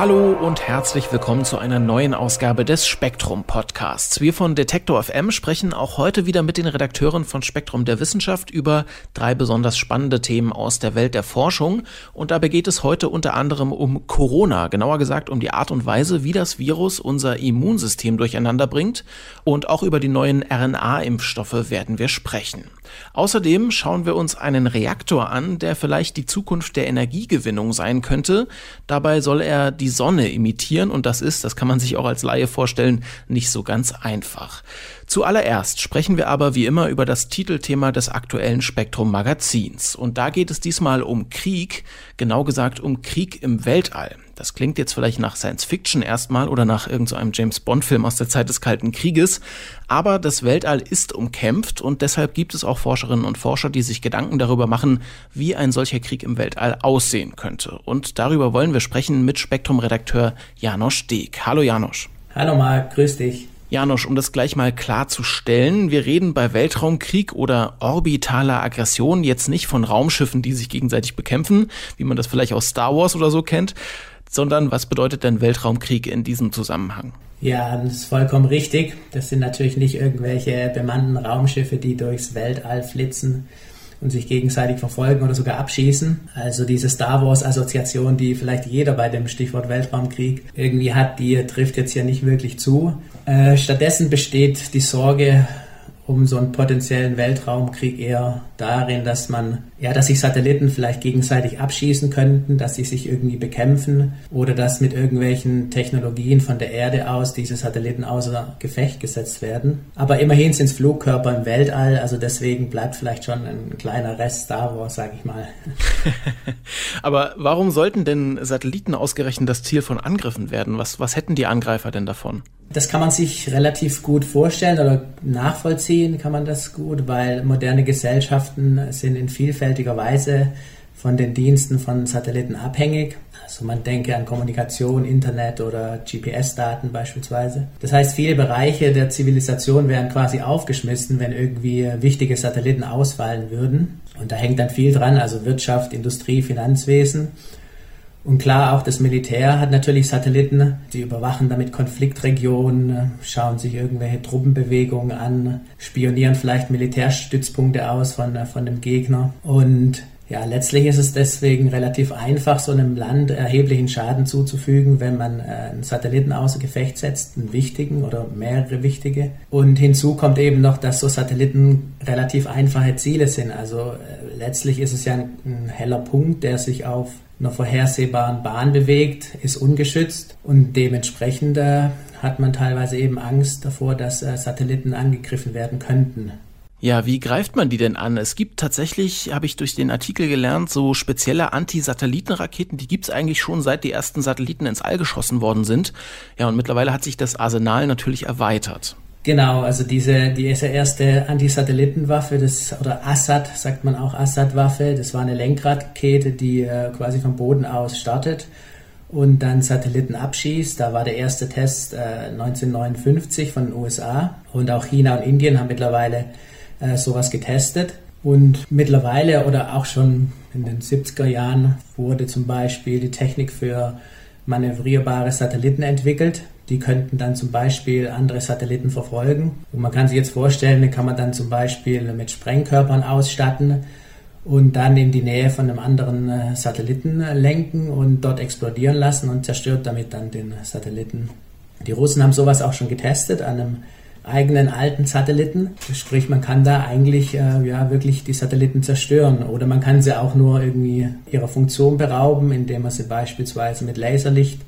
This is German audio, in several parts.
Hallo und herzlich willkommen zu einer neuen Ausgabe des Spektrum Podcasts. Wir von Detektor FM sprechen auch heute wieder mit den Redakteuren von Spektrum der Wissenschaft über drei besonders spannende Themen aus der Welt der Forschung. Und dabei geht es heute unter anderem um Corona, genauer gesagt um die Art und Weise, wie das Virus unser Immunsystem durcheinander bringt. Und auch über die neuen RNA-Impfstoffe werden wir sprechen. Außerdem schauen wir uns einen Reaktor an, der vielleicht die Zukunft der Energiegewinnung sein könnte. Dabei soll er die Sonne imitieren und das ist, das kann man sich auch als Laie vorstellen, nicht so ganz einfach. Zuallererst sprechen wir aber wie immer über das Titelthema des aktuellen Spektrum Magazins. Und da geht es diesmal um Krieg, genau gesagt um Krieg im Weltall. Das klingt jetzt vielleicht nach Science Fiction erstmal oder nach irgendeinem so James Bond Film aus der Zeit des Kalten Krieges. Aber das Weltall ist umkämpft und deshalb gibt es auch Forscherinnen und Forscher, die sich Gedanken darüber machen, wie ein solcher Krieg im Weltall aussehen könnte. Und darüber wollen wir sprechen mit Spektrum-Redakteur Janosch Deek. Hallo Janosch. Hallo Marc, grüß dich. Janosch, um das gleich mal klarzustellen, wir reden bei Weltraumkrieg oder orbitaler Aggression jetzt nicht von Raumschiffen, die sich gegenseitig bekämpfen, wie man das vielleicht aus Star Wars oder so kennt, sondern was bedeutet denn Weltraumkrieg in diesem Zusammenhang? Ja, das ist vollkommen richtig. Das sind natürlich nicht irgendwelche bemannten Raumschiffe, die durchs Weltall flitzen und sich gegenseitig verfolgen oder sogar abschießen. Also diese Star Wars-Assoziation, die vielleicht jeder bei dem Stichwort Weltraumkrieg irgendwie hat, die trifft jetzt hier nicht wirklich zu. Äh, stattdessen besteht die Sorge um so einen potenziellen Weltraumkrieg eher darin, dass man, ja, dass sich Satelliten vielleicht gegenseitig abschießen könnten, dass sie sich irgendwie bekämpfen oder dass mit irgendwelchen Technologien von der Erde aus diese Satelliten außer Gefecht gesetzt werden. Aber immerhin sind es Flugkörper im Weltall, also deswegen bleibt vielleicht schon ein kleiner Rest Star Wars, sag ich mal. Aber warum sollten denn Satelliten ausgerechnet das Ziel von Angriffen werden? Was, was hätten die Angreifer denn davon? Das kann man sich relativ gut vorstellen oder nachvollziehen kann man das gut, weil moderne Gesellschaften sind in vielfältiger Weise von den Diensten von Satelliten abhängig. Also man denke an Kommunikation, Internet oder GPS-Daten beispielsweise. Das heißt, viele Bereiche der Zivilisation wären quasi aufgeschmissen, wenn irgendwie wichtige Satelliten ausfallen würden. Und da hängt dann viel dran, also Wirtschaft, Industrie, Finanzwesen. Und klar, auch das Militär hat natürlich Satelliten, die überwachen damit Konfliktregionen, schauen sich irgendwelche Truppenbewegungen an, spionieren vielleicht Militärstützpunkte aus von, von dem Gegner. Und ja, letztlich ist es deswegen relativ einfach, so einem Land erheblichen Schaden zuzufügen, wenn man äh, einen Satelliten außer Gefecht setzt, einen wichtigen oder mehrere wichtige. Und hinzu kommt eben noch, dass so Satelliten relativ einfache Ziele sind. Also äh, letztlich ist es ja ein, ein heller Punkt, der sich auf einer vorhersehbaren Bahn bewegt, ist ungeschützt und dementsprechend äh, hat man teilweise eben Angst davor, dass äh, Satelliten angegriffen werden könnten. Ja, wie greift man die denn an? Es gibt tatsächlich, habe ich durch den Artikel gelernt, so spezielle Anti-Satelliten-Raketen, die gibt's eigentlich schon seit die ersten Satelliten ins All geschossen worden sind. Ja, und mittlerweile hat sich das Arsenal natürlich erweitert. Genau, also diese, diese erste Anti-Satellitenwaffe, das, oder Assad, sagt man auch Assad-Waffe, das war eine Lenkradkette, die äh, quasi vom Boden aus startet und dann Satelliten abschießt. Da war der erste Test äh, 1959 von den USA und auch China und Indien haben mittlerweile äh, sowas getestet. Und mittlerweile oder auch schon in den 70er Jahren wurde zum Beispiel die Technik für manövrierbare Satelliten entwickelt. Die könnten dann zum Beispiel andere Satelliten verfolgen. Und man kann sich jetzt vorstellen, die kann man dann zum Beispiel mit Sprengkörpern ausstatten und dann in die Nähe von einem anderen äh, Satelliten lenken und dort explodieren lassen und zerstört damit dann den Satelliten. Die Russen haben sowas auch schon getestet an einem eigenen alten Satelliten. Sprich, man kann da eigentlich äh, ja wirklich die Satelliten zerstören oder man kann sie auch nur irgendwie ihrer Funktion berauben, indem man sie beispielsweise mit Laserlicht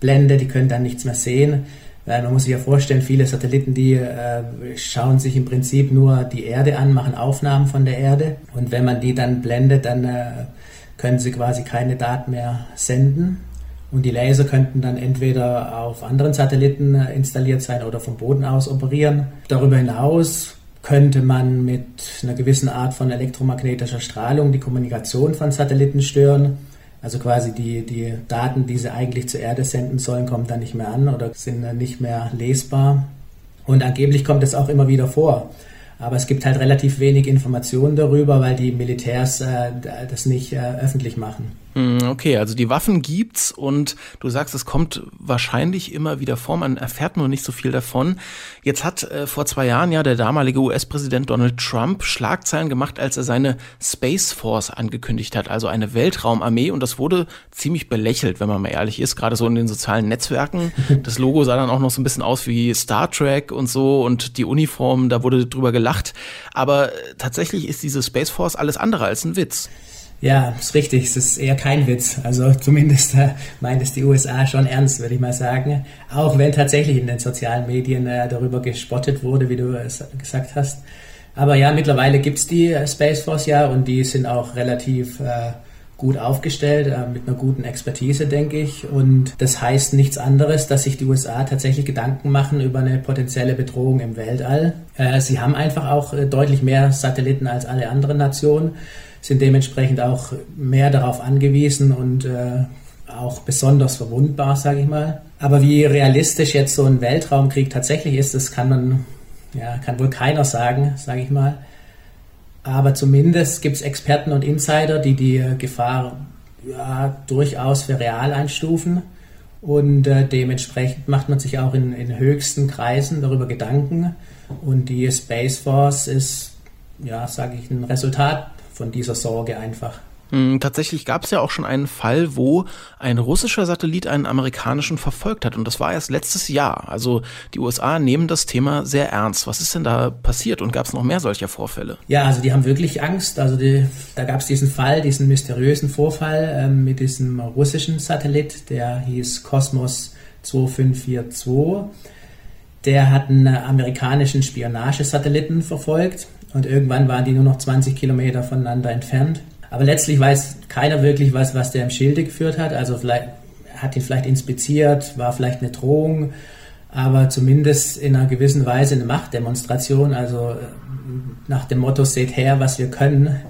Blende, die können dann nichts mehr sehen. Weil man muss sich ja vorstellen, viele Satelliten, die äh, schauen sich im Prinzip nur die Erde an, machen Aufnahmen von der Erde. Und wenn man die dann blendet, dann äh, können sie quasi keine Daten mehr senden. Und die Laser könnten dann entweder auf anderen Satelliten äh, installiert sein oder vom Boden aus operieren. Darüber hinaus könnte man mit einer gewissen Art von elektromagnetischer Strahlung die Kommunikation von Satelliten stören. Also quasi die, die Daten, die sie eigentlich zur Erde senden sollen, kommen dann nicht mehr an oder sind nicht mehr lesbar. Und angeblich kommt es auch immer wieder vor. Aber es gibt halt relativ wenig Informationen darüber, weil die Militärs äh, das nicht äh, öffentlich machen. Hm, okay, also die Waffen gibt's und du sagst, es kommt wahrscheinlich immer wieder vor, man erfährt nur nicht so viel davon. Jetzt hat äh, vor zwei Jahren ja der damalige US-Präsident Donald Trump Schlagzeilen gemacht, als er seine Space Force angekündigt hat, also eine Weltraumarmee und das wurde ziemlich belächelt, wenn man mal ehrlich ist, gerade so in den sozialen Netzwerken. Das Logo sah dann auch noch so ein bisschen aus wie Star Trek und so und die Uniform, da wurde drüber gelacht. Aber äh, tatsächlich ist diese Space Force alles andere als ein Witz. Ja, ist richtig. Es ist eher kein Witz. Also zumindest äh, meint es die USA schon ernst, würde ich mal sagen. Auch wenn tatsächlich in den sozialen Medien äh, darüber gespottet wurde, wie du es gesagt hast. Aber ja, mittlerweile gibt's die äh, Space Force ja und die sind auch relativ äh, gut aufgestellt, äh, mit einer guten Expertise, denke ich. Und das heißt nichts anderes, dass sich die USA tatsächlich Gedanken machen über eine potenzielle Bedrohung im Weltall. Äh, sie haben einfach auch deutlich mehr Satelliten als alle anderen Nationen sind dementsprechend auch mehr darauf angewiesen und äh, auch besonders verwundbar, sage ich mal. Aber wie realistisch jetzt so ein Weltraumkrieg tatsächlich ist, das kann man, ja, kann wohl keiner sagen, sage ich mal. Aber zumindest gibt es Experten und Insider, die die Gefahr ja, durchaus für real einstufen. Und äh, dementsprechend macht man sich auch in, in höchsten Kreisen darüber Gedanken. Und die Space Force ist, ja, sage ich, ein Resultat von dieser Sorge einfach. Hm, tatsächlich gab es ja auch schon einen Fall, wo ein russischer Satellit einen amerikanischen verfolgt hat. Und das war erst letztes Jahr. Also die USA nehmen das Thema sehr ernst. Was ist denn da passiert und gab es noch mehr solcher Vorfälle? Ja, also die haben wirklich Angst. Also die, da gab es diesen Fall, diesen mysteriösen Vorfall ähm, mit diesem russischen Satellit, der hieß Cosmos 2542. Der hat einen amerikanischen Spionagesatelliten verfolgt und irgendwann waren die nur noch 20 Kilometer voneinander entfernt. Aber letztlich weiß keiner wirklich, was, was der im Schilde geführt hat. Also vielleicht hat ihn vielleicht inspiziert, war vielleicht eine Drohung, aber zumindest in einer gewissen Weise eine Machtdemonstration. Also äh, nach dem Motto, seht her, was wir können.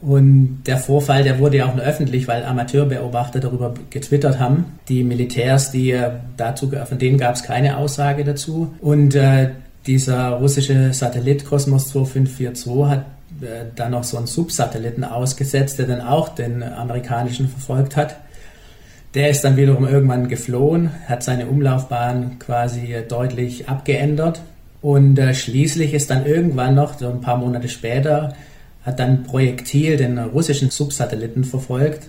Und der Vorfall, der wurde ja auch nur öffentlich, weil Amateurbeobachter darüber getwittert haben. Die Militärs, die äh, dazu, von denen gab es keine Aussage dazu. Und äh, dieser russische Satellit Kosmos 2542 hat äh, dann noch so einen Subsatelliten ausgesetzt, der dann auch den amerikanischen verfolgt hat. Der ist dann wiederum irgendwann geflohen, hat seine Umlaufbahn quasi deutlich abgeändert und äh, schließlich ist dann irgendwann noch, so ein paar Monate später, hat dann Projektil den russischen Subsatelliten verfolgt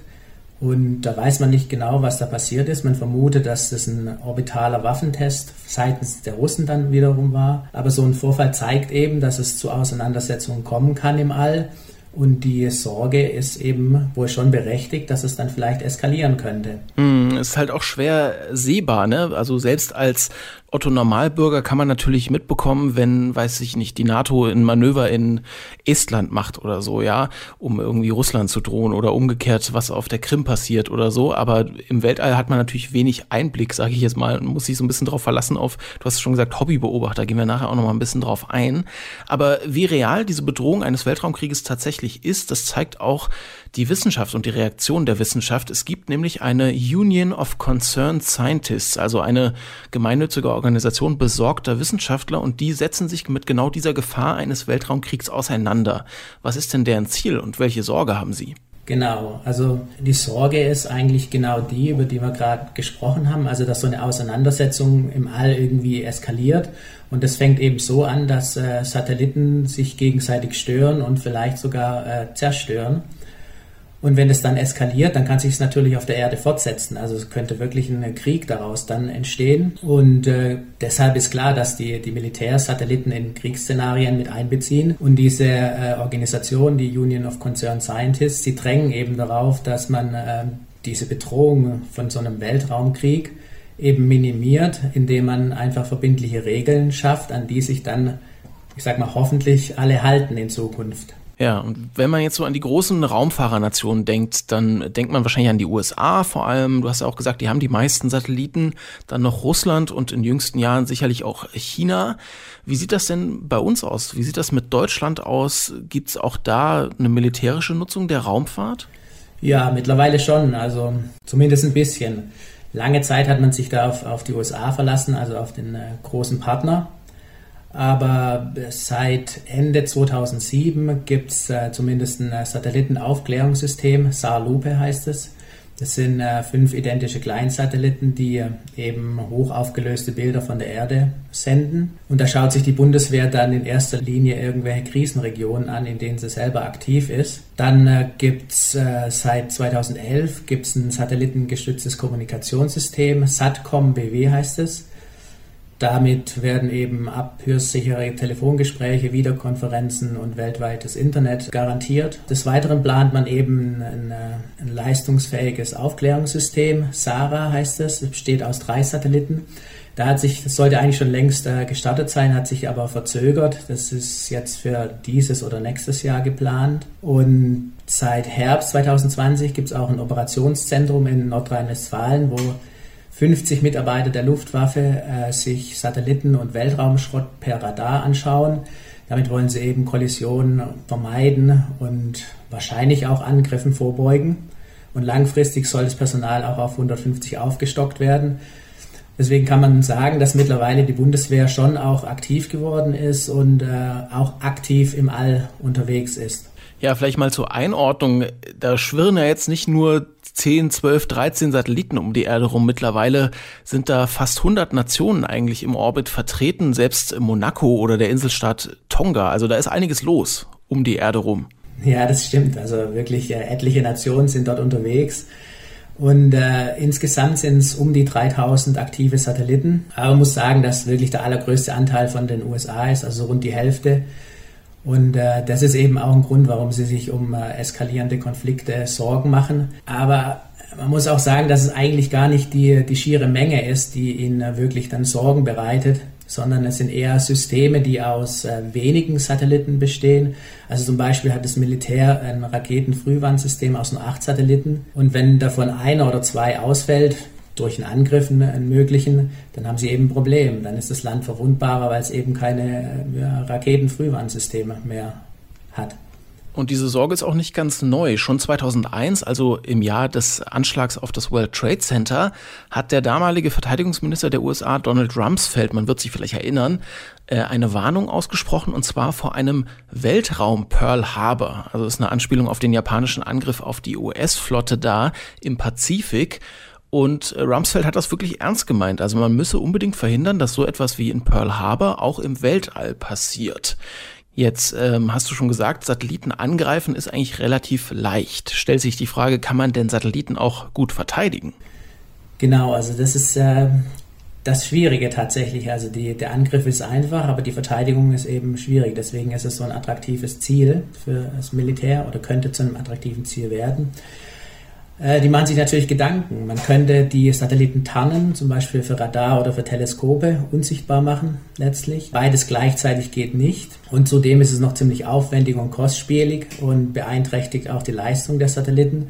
und da weiß man nicht genau, was da passiert ist. Man vermutet, dass das ein orbitaler Waffentest seitens der Russen dann wiederum war. Aber so ein Vorfall zeigt eben, dass es zu Auseinandersetzungen kommen kann im All. Und die Sorge ist eben wohl schon berechtigt, dass es dann vielleicht eskalieren könnte. Mm, ist halt auch schwer sehbar, ne? Also selbst als Otto Normalbürger kann man natürlich mitbekommen, wenn, weiß ich nicht, die NATO ein Manöver in Estland macht oder so, ja, um irgendwie Russland zu drohen oder umgekehrt, was auf der Krim passiert oder so. Aber im Weltall hat man natürlich wenig Einblick, sage ich jetzt mal, muss sich so ein bisschen drauf verlassen auf, du hast schon gesagt, Hobbybeobachter, gehen wir nachher auch noch mal ein bisschen drauf ein. Aber wie real diese Bedrohung eines Weltraumkrieges tatsächlich ist, das zeigt auch die Wissenschaft und die Reaktion der Wissenschaft. Es gibt nämlich eine Union of Concerned Scientists, also eine gemeinnützige Organisation besorgter Wissenschaftler und die setzen sich mit genau dieser Gefahr eines Weltraumkriegs auseinander. Was ist denn deren Ziel und welche Sorge haben sie? Genau, also die Sorge ist eigentlich genau die, über die wir gerade gesprochen haben, also dass so eine Auseinandersetzung im All irgendwie eskaliert. Und das fängt eben so an, dass äh, Satelliten sich gegenseitig stören und vielleicht sogar äh, zerstören. Und wenn es dann eskaliert, dann kann sich es natürlich auf der Erde fortsetzen. Also es könnte wirklich ein Krieg daraus dann entstehen. Und äh, deshalb ist klar, dass die, die Militärs Satelliten in Kriegsszenarien mit einbeziehen. Und diese äh, Organisation, die Union of Concerned Scientists, sie drängen eben darauf, dass man äh, diese Bedrohung von so einem Weltraumkrieg eben minimiert, indem man einfach verbindliche Regeln schafft, an die sich dann, ich sag mal, hoffentlich alle halten in Zukunft. Ja, und wenn man jetzt so an die großen Raumfahrernationen denkt, dann denkt man wahrscheinlich an die USA vor allem. Du hast ja auch gesagt, die haben die meisten Satelliten, dann noch Russland und in jüngsten Jahren sicherlich auch China. Wie sieht das denn bei uns aus? Wie sieht das mit Deutschland aus? Gibt es auch da eine militärische Nutzung der Raumfahrt? Ja, mittlerweile schon, also zumindest ein bisschen. Lange Zeit hat man sich da auf, auf die USA verlassen, also auf den äh, großen Partner. Aber seit Ende 2007 gibt es äh, zumindest ein Satellitenaufklärungssystem, SAR-Lupe heißt es. Das sind äh, fünf identische Kleinsatelliten, die äh, eben hochaufgelöste Bilder von der Erde senden. Und da schaut sich die Bundeswehr dann in erster Linie irgendwelche Krisenregionen an, in denen sie selber aktiv ist. Dann äh, gibt's äh, seit 2011 gibt's ein satellitengestütztes Kommunikationssystem, SATCOM BW heißt es. Damit werden eben abhörsichere Telefongespräche, Videokonferenzen und weltweites Internet garantiert. Des Weiteren plant man eben ein, äh, ein leistungsfähiges Aufklärungssystem. SARA heißt es, es besteht aus drei Satelliten. Da hat sich, das sollte eigentlich schon längst äh, gestartet sein, hat sich aber verzögert. Das ist jetzt für dieses oder nächstes Jahr geplant. Und seit Herbst 2020 gibt es auch ein Operationszentrum in Nordrhein-Westfalen, wo 50 Mitarbeiter der Luftwaffe äh, sich Satelliten und Weltraumschrott per Radar anschauen. Damit wollen sie eben Kollisionen vermeiden und wahrscheinlich auch Angriffen vorbeugen. Und langfristig soll das Personal auch auf 150 aufgestockt werden. Deswegen kann man sagen, dass mittlerweile die Bundeswehr schon auch aktiv geworden ist und äh, auch aktiv im All unterwegs ist. Ja, vielleicht mal zur Einordnung. Da schwirren ja jetzt nicht nur 10, 12, 13 Satelliten um die Erde rum. Mittlerweile sind da fast 100 Nationen eigentlich im Orbit vertreten, selbst Monaco oder der Inselstaat Tonga. Also da ist einiges los um die Erde rum. Ja, das stimmt. Also wirklich äh, etliche Nationen sind dort unterwegs. Und äh, insgesamt sind es um die 3000 aktive Satelliten. Aber man muss sagen, dass wirklich der allergrößte Anteil von den USA ist, also rund die Hälfte. Und äh, das ist eben auch ein Grund, warum sie sich um äh, eskalierende Konflikte Sorgen machen. Aber man muss auch sagen, dass es eigentlich gar nicht die, die schiere Menge ist, die ihnen äh, wirklich dann Sorgen bereitet, sondern es sind eher Systeme, die aus äh, wenigen Satelliten bestehen. Also zum Beispiel hat das Militär ein Raketenfrühwarnsystem aus nur acht Satelliten. Und wenn davon einer oder zwei ausfällt, durch einen Angriff möglichen, dann haben sie eben ein Problem. Dann ist das Land verwundbarer, weil es eben keine ja, Raketenfrühwarnsysteme mehr hat. Und diese Sorge ist auch nicht ganz neu. Schon 2001, also im Jahr des Anschlags auf das World Trade Center, hat der damalige Verteidigungsminister der USA, Donald Rumsfeld, man wird sich vielleicht erinnern, äh, eine Warnung ausgesprochen und zwar vor einem Weltraum Pearl Harbor. Also ist eine Anspielung auf den japanischen Angriff auf die US-Flotte da im Pazifik. Und äh, Rumsfeld hat das wirklich ernst gemeint. Also man müsse unbedingt verhindern, dass so etwas wie in Pearl Harbor auch im Weltall passiert. Jetzt ähm, hast du schon gesagt, Satelliten angreifen ist eigentlich relativ leicht. Stellt sich die Frage, kann man denn Satelliten auch gut verteidigen? Genau, also das ist äh, das Schwierige tatsächlich. Also die, der Angriff ist einfach, aber die Verteidigung ist eben schwierig. Deswegen ist es so ein attraktives Ziel für das Militär oder könnte zu einem attraktiven Ziel werden. Äh, die machen sich natürlich Gedanken. Man könnte die Satelliten tarnen, zum Beispiel für Radar oder für Teleskope, unsichtbar machen letztlich. Beides gleichzeitig geht nicht. Und zudem ist es noch ziemlich aufwendig und kostspielig und beeinträchtigt auch die Leistung der Satelliten.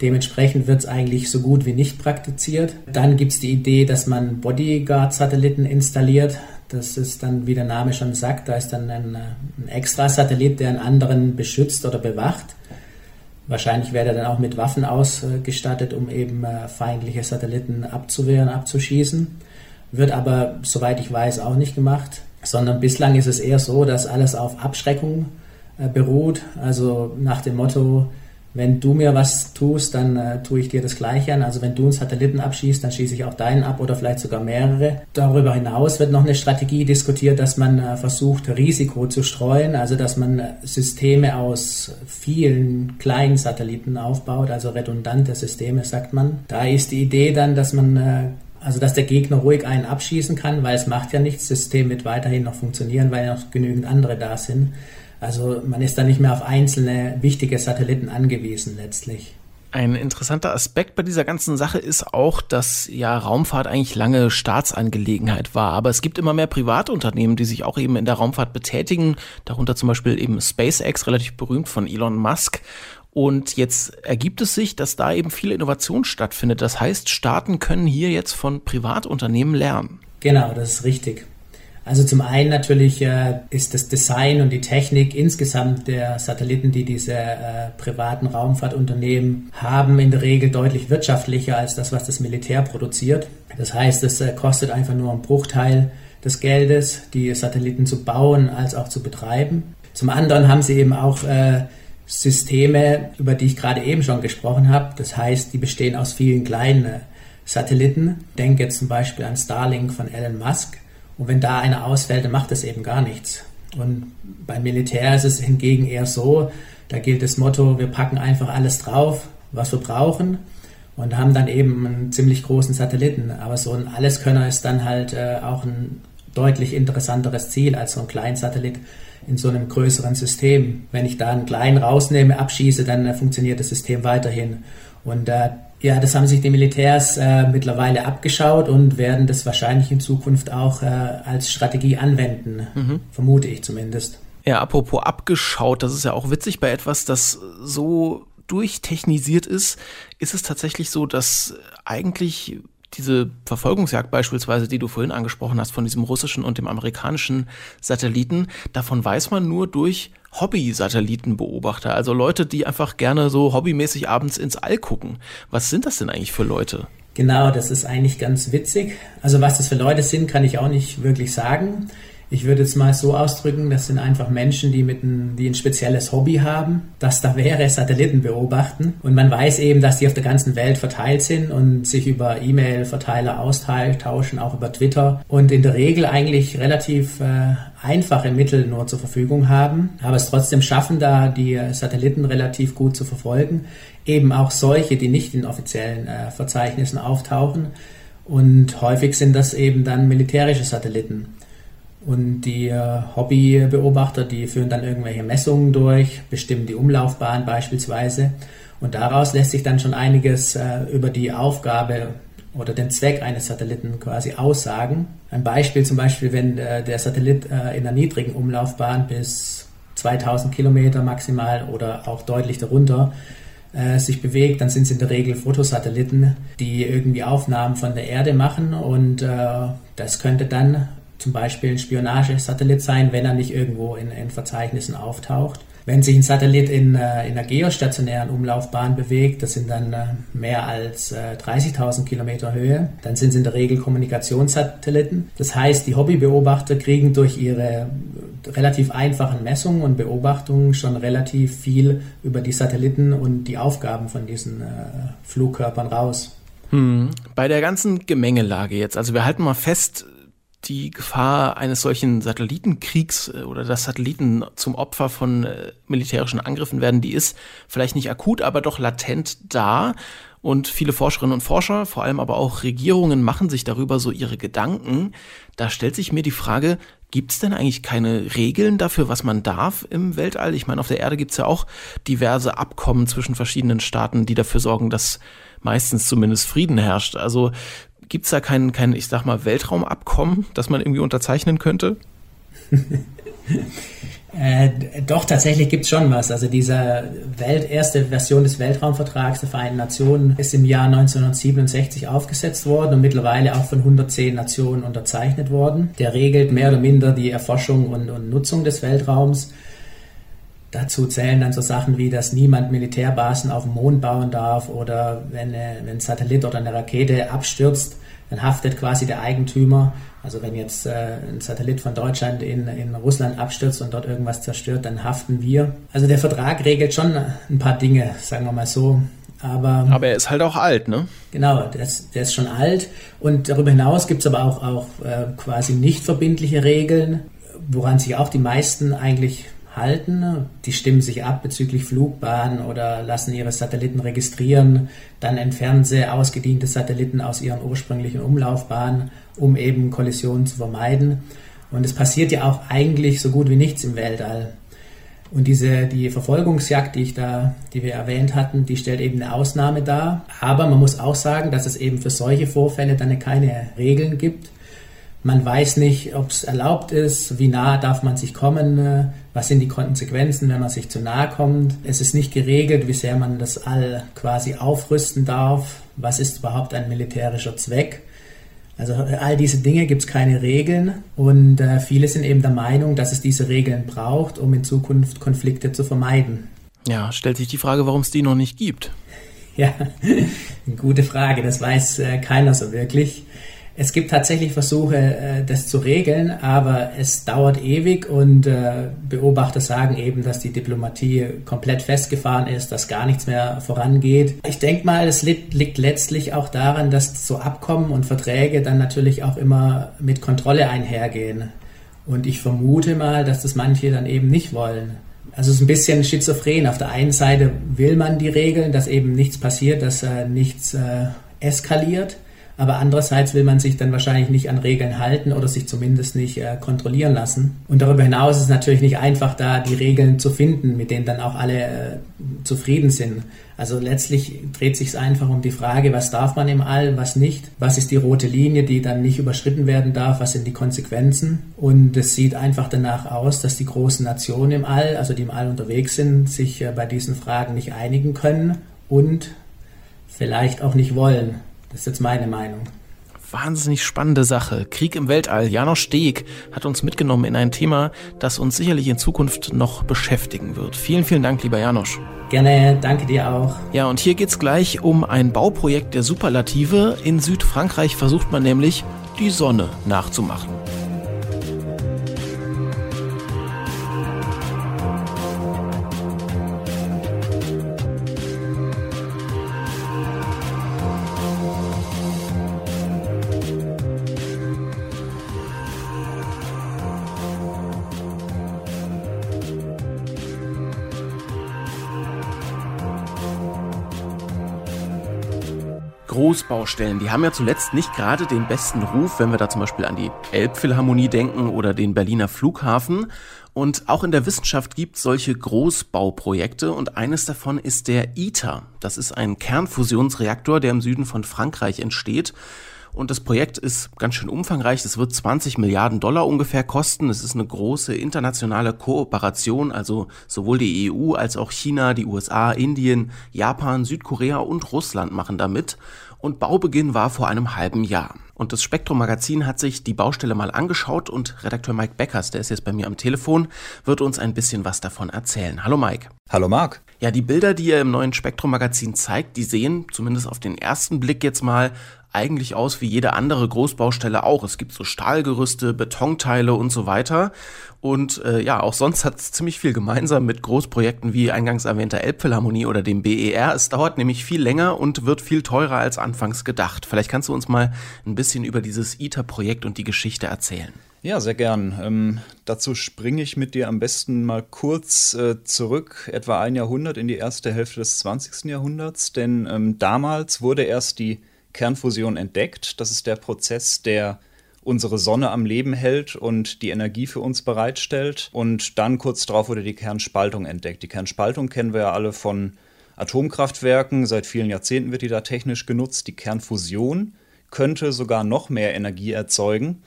Dementsprechend wird es eigentlich so gut wie nicht praktiziert. Dann gibt es die Idee, dass man Bodyguard-Satelliten installiert. Das ist dann, wie der Name schon sagt, da ist dann ein, ein extra Satellit, der einen anderen beschützt oder bewacht. Wahrscheinlich wäre er dann auch mit Waffen ausgestattet, um eben äh, feindliche Satelliten abzuwehren, abzuschießen. Wird aber, soweit ich weiß, auch nicht gemacht, sondern bislang ist es eher so, dass alles auf Abschreckung äh, beruht. Also nach dem Motto, wenn du mir was tust, dann äh, tue ich dir das Gleiche an. Also wenn du einen Satelliten abschießt, dann schieße ich auch deinen ab oder vielleicht sogar mehrere. Darüber hinaus wird noch eine Strategie diskutiert, dass man äh, versucht, Risiko zu streuen, also dass man äh, Systeme aus vielen kleinen Satelliten aufbaut, also redundante Systeme, sagt man. Da ist die Idee dann, dass man äh, also dass der Gegner ruhig einen abschießen kann, weil es macht ja nichts, das System wird weiterhin noch funktionieren, weil noch genügend andere da sind. Also man ist da nicht mehr auf einzelne wichtige Satelliten angewiesen letztlich. Ein interessanter Aspekt bei dieser ganzen Sache ist auch, dass ja Raumfahrt eigentlich lange Staatsangelegenheit war. Aber es gibt immer mehr Privatunternehmen, die sich auch eben in der Raumfahrt betätigen. Darunter zum Beispiel eben SpaceX, relativ berühmt von Elon Musk. Und jetzt ergibt es sich, dass da eben viel Innovation stattfindet. Das heißt, Staaten können hier jetzt von Privatunternehmen lernen. Genau, das ist richtig. Also zum einen natürlich äh, ist das Design und die Technik insgesamt der Satelliten, die diese äh, privaten Raumfahrtunternehmen haben, in der Regel deutlich wirtschaftlicher als das, was das Militär produziert. Das heißt, es äh, kostet einfach nur einen Bruchteil des Geldes, die Satelliten zu bauen als auch zu betreiben. Zum anderen haben sie eben auch äh, Systeme, über die ich gerade eben schon gesprochen habe. Das heißt, die bestehen aus vielen kleinen äh, Satelliten. Denke jetzt zum Beispiel an Starlink von Elon Musk. Und wenn da einer ausfällt, dann macht das eben gar nichts. Und beim Militär ist es hingegen eher so, da gilt das Motto, wir packen einfach alles drauf, was wir brauchen und haben dann eben einen ziemlich großen Satelliten. Aber so ein Alleskönner ist dann halt äh, auch ein deutlich interessanteres Ziel als so ein kleiner Satellit in so einem größeren System. Wenn ich da einen kleinen rausnehme, abschieße, dann äh, funktioniert das System weiterhin. Und äh, ja, das haben sich die Militärs äh, mittlerweile abgeschaut und werden das wahrscheinlich in Zukunft auch äh, als Strategie anwenden, mhm. vermute ich zumindest. Ja, apropos abgeschaut, das ist ja auch witzig bei etwas, das so durchtechnisiert ist, ist es tatsächlich so, dass eigentlich diese Verfolgungsjagd beispielsweise, die du vorhin angesprochen hast, von diesem russischen und dem amerikanischen Satelliten, davon weiß man nur durch Hobby-Satellitenbeobachter, also Leute, die einfach gerne so hobbymäßig abends ins All gucken. Was sind das denn eigentlich für Leute? Genau, das ist eigentlich ganz witzig. Also was das für Leute sind, kann ich auch nicht wirklich sagen. Ich würde es mal so ausdrücken, das sind einfach Menschen, die, mit ein, die ein spezielles Hobby haben, das da wäre Satelliten beobachten. Und man weiß eben, dass die auf der ganzen Welt verteilt sind und sich über E-Mail-Verteiler austauschen, auch über Twitter. Und in der Regel eigentlich relativ äh, einfache Mittel nur zur Verfügung haben, aber es trotzdem schaffen, da die Satelliten relativ gut zu verfolgen. Eben auch solche, die nicht in offiziellen äh, Verzeichnissen auftauchen. Und häufig sind das eben dann militärische Satelliten. Und die äh, Hobbybeobachter, die führen dann irgendwelche Messungen durch, bestimmen die Umlaufbahn beispielsweise. Und daraus lässt sich dann schon einiges äh, über die Aufgabe oder den Zweck eines Satelliten quasi aussagen. Ein Beispiel zum Beispiel, wenn äh, der Satellit in einer niedrigen Umlaufbahn bis 2000 Kilometer maximal oder auch deutlich darunter sich bewegt, dann sind es in der Regel Fotosatelliten, die irgendwie Aufnahmen von der Erde machen und das könnte dann zum Beispiel ein Spionagesatellit sein, wenn er nicht irgendwo in, in Verzeichnissen auftaucht. Wenn sich ein Satellit in, äh, in einer geostationären Umlaufbahn bewegt, das sind dann äh, mehr als äh, 30.000 Kilometer Höhe, dann sind es in der Regel Kommunikationssatelliten. Das heißt, die Hobbybeobachter kriegen durch ihre relativ einfachen Messungen und Beobachtungen schon relativ viel über die Satelliten und die Aufgaben von diesen äh, Flugkörpern raus. Hm. Bei der ganzen Gemengelage jetzt, also wir halten mal fest, die Gefahr eines solchen Satellitenkriegs äh, oder dass Satelliten zum Opfer von äh, militärischen Angriffen werden, die ist vielleicht nicht akut, aber doch latent da. Und viele Forscherinnen und Forscher, vor allem aber auch Regierungen, machen sich darüber so ihre Gedanken. Da stellt sich mir die Frage, gibt es denn eigentlich keine Regeln dafür, was man darf im Weltall? Ich meine, auf der Erde gibt es ja auch diverse Abkommen zwischen verschiedenen Staaten, die dafür sorgen, dass meistens zumindest Frieden herrscht. Also Gibt es da kein, kein, ich sag mal, Weltraumabkommen, das man irgendwie unterzeichnen könnte? Äh, doch, tatsächlich gibt es schon was. Also diese Welt, erste Version des Weltraumvertrags der Vereinten Nationen ist im Jahr 1967 aufgesetzt worden und mittlerweile auch von 110 Nationen unterzeichnet worden. Der regelt mehr oder minder die Erforschung und, und Nutzung des Weltraums. Dazu zählen dann so Sachen wie, dass niemand Militärbasen auf dem Mond bauen darf oder wenn, wenn ein Satellit oder eine Rakete abstürzt, dann haftet quasi der Eigentümer. Also wenn jetzt äh, ein Satellit von Deutschland in, in Russland abstürzt und dort irgendwas zerstört, dann haften wir. Also der Vertrag regelt schon ein paar Dinge, sagen wir mal so. Aber, aber er ist halt auch alt, ne? Genau, der ist, der ist schon alt. Und darüber hinaus gibt es aber auch, auch äh, quasi nicht verbindliche Regeln, woran sich auch die meisten eigentlich halten. Die stimmen sich ab bezüglich Flugbahnen oder lassen ihre Satelliten registrieren. Dann entfernen sie ausgediente Satelliten aus ihren ursprünglichen Umlaufbahnen, um eben Kollisionen zu vermeiden. Und es passiert ja auch eigentlich so gut wie nichts im Weltall. Und diese, die Verfolgungsjagd, die ich da, die wir erwähnt hatten, die stellt eben eine Ausnahme dar. Aber man muss auch sagen, dass es eben für solche Vorfälle dann keine Regeln gibt. Man weiß nicht, ob es erlaubt ist, wie nah darf man sich kommen, äh, was sind die Konsequenzen, wenn man sich zu nahe kommt. Es ist nicht geregelt, wie sehr man das All quasi aufrüsten darf, was ist überhaupt ein militärischer Zweck. Also all diese Dinge gibt es keine Regeln und äh, viele sind eben der Meinung, dass es diese Regeln braucht, um in Zukunft Konflikte zu vermeiden. Ja, stellt sich die Frage, warum es die noch nicht gibt. Ja, eine gute Frage, das weiß äh, keiner so wirklich. Es gibt tatsächlich Versuche, äh, das zu regeln, aber es dauert ewig und äh, Beobachter sagen eben, dass die Diplomatie komplett festgefahren ist, dass gar nichts mehr vorangeht. Ich denke mal, es liegt letztlich auch daran, dass so Abkommen und Verträge dann natürlich auch immer mit Kontrolle einhergehen. Und ich vermute mal, dass das manche dann eben nicht wollen. Also es ist ein bisschen schizophren. Auf der einen Seite will man die Regeln, dass eben nichts passiert, dass äh, nichts äh, eskaliert aber andererseits will man sich dann wahrscheinlich nicht an Regeln halten oder sich zumindest nicht äh, kontrollieren lassen. Und darüber hinaus ist es natürlich nicht einfach, da die Regeln zu finden, mit denen dann auch alle äh, zufrieden sind. Also letztlich dreht sich es einfach um die Frage, was darf man im All, was nicht, was ist die rote Linie, die dann nicht überschritten werden darf, was sind die Konsequenzen. Und es sieht einfach danach aus, dass die großen Nationen im All, also die im All unterwegs sind, sich äh, bei diesen Fragen nicht einigen können und vielleicht auch nicht wollen. Das ist jetzt meine Meinung. Wahnsinnig spannende Sache. Krieg im Weltall. Janosch Steg hat uns mitgenommen in ein Thema, das uns sicherlich in Zukunft noch beschäftigen wird. Vielen, vielen Dank, lieber Janosch. Gerne, danke dir auch. Ja, und hier geht es gleich um ein Bauprojekt der Superlative. In Südfrankreich versucht man nämlich, die Sonne nachzumachen. Großbaustellen, die haben ja zuletzt nicht gerade den besten Ruf, wenn wir da zum Beispiel an die Elbphilharmonie denken oder den Berliner Flughafen. Und auch in der Wissenschaft gibt es solche Großbauprojekte und eines davon ist der ITER. Das ist ein Kernfusionsreaktor, der im Süden von Frankreich entsteht. Und das Projekt ist ganz schön umfangreich. Es wird 20 Milliarden Dollar ungefähr kosten. Es ist eine große internationale Kooperation. Also sowohl die EU als auch China, die USA, Indien, Japan, Südkorea und Russland machen damit. Und Baubeginn war vor einem halben Jahr. Und das Spektrum Magazin hat sich die Baustelle mal angeschaut und Redakteur Mike Beckers, der ist jetzt bei mir am Telefon, wird uns ein bisschen was davon erzählen. Hallo Mike. Hallo Marc. Ja, die Bilder, die ihr im neuen Spektrum Magazin zeigt, die sehen zumindest auf den ersten Blick jetzt mal eigentlich aus wie jede andere Großbaustelle auch. Es gibt so Stahlgerüste, Betonteile und so weiter. Und äh, ja, auch sonst hat es ziemlich viel gemeinsam mit Großprojekten wie eingangs erwähnter Elbphilharmonie oder dem BER. Es dauert nämlich viel länger und wird viel teurer als anfangs gedacht. Vielleicht kannst du uns mal ein bisschen über dieses ITER-Projekt und die Geschichte erzählen. Ja, sehr gern. Ähm, dazu springe ich mit dir am besten mal kurz äh, zurück, etwa ein Jahrhundert in die erste Hälfte des 20. Jahrhunderts, denn ähm, damals wurde erst die Kernfusion entdeckt. Das ist der Prozess, der unsere Sonne am Leben hält und die Energie für uns bereitstellt. Und dann kurz darauf wurde die Kernspaltung entdeckt. Die Kernspaltung kennen wir ja alle von Atomkraftwerken. Seit vielen Jahrzehnten wird die da technisch genutzt. Die Kernfusion könnte sogar noch mehr Energie erzeugen.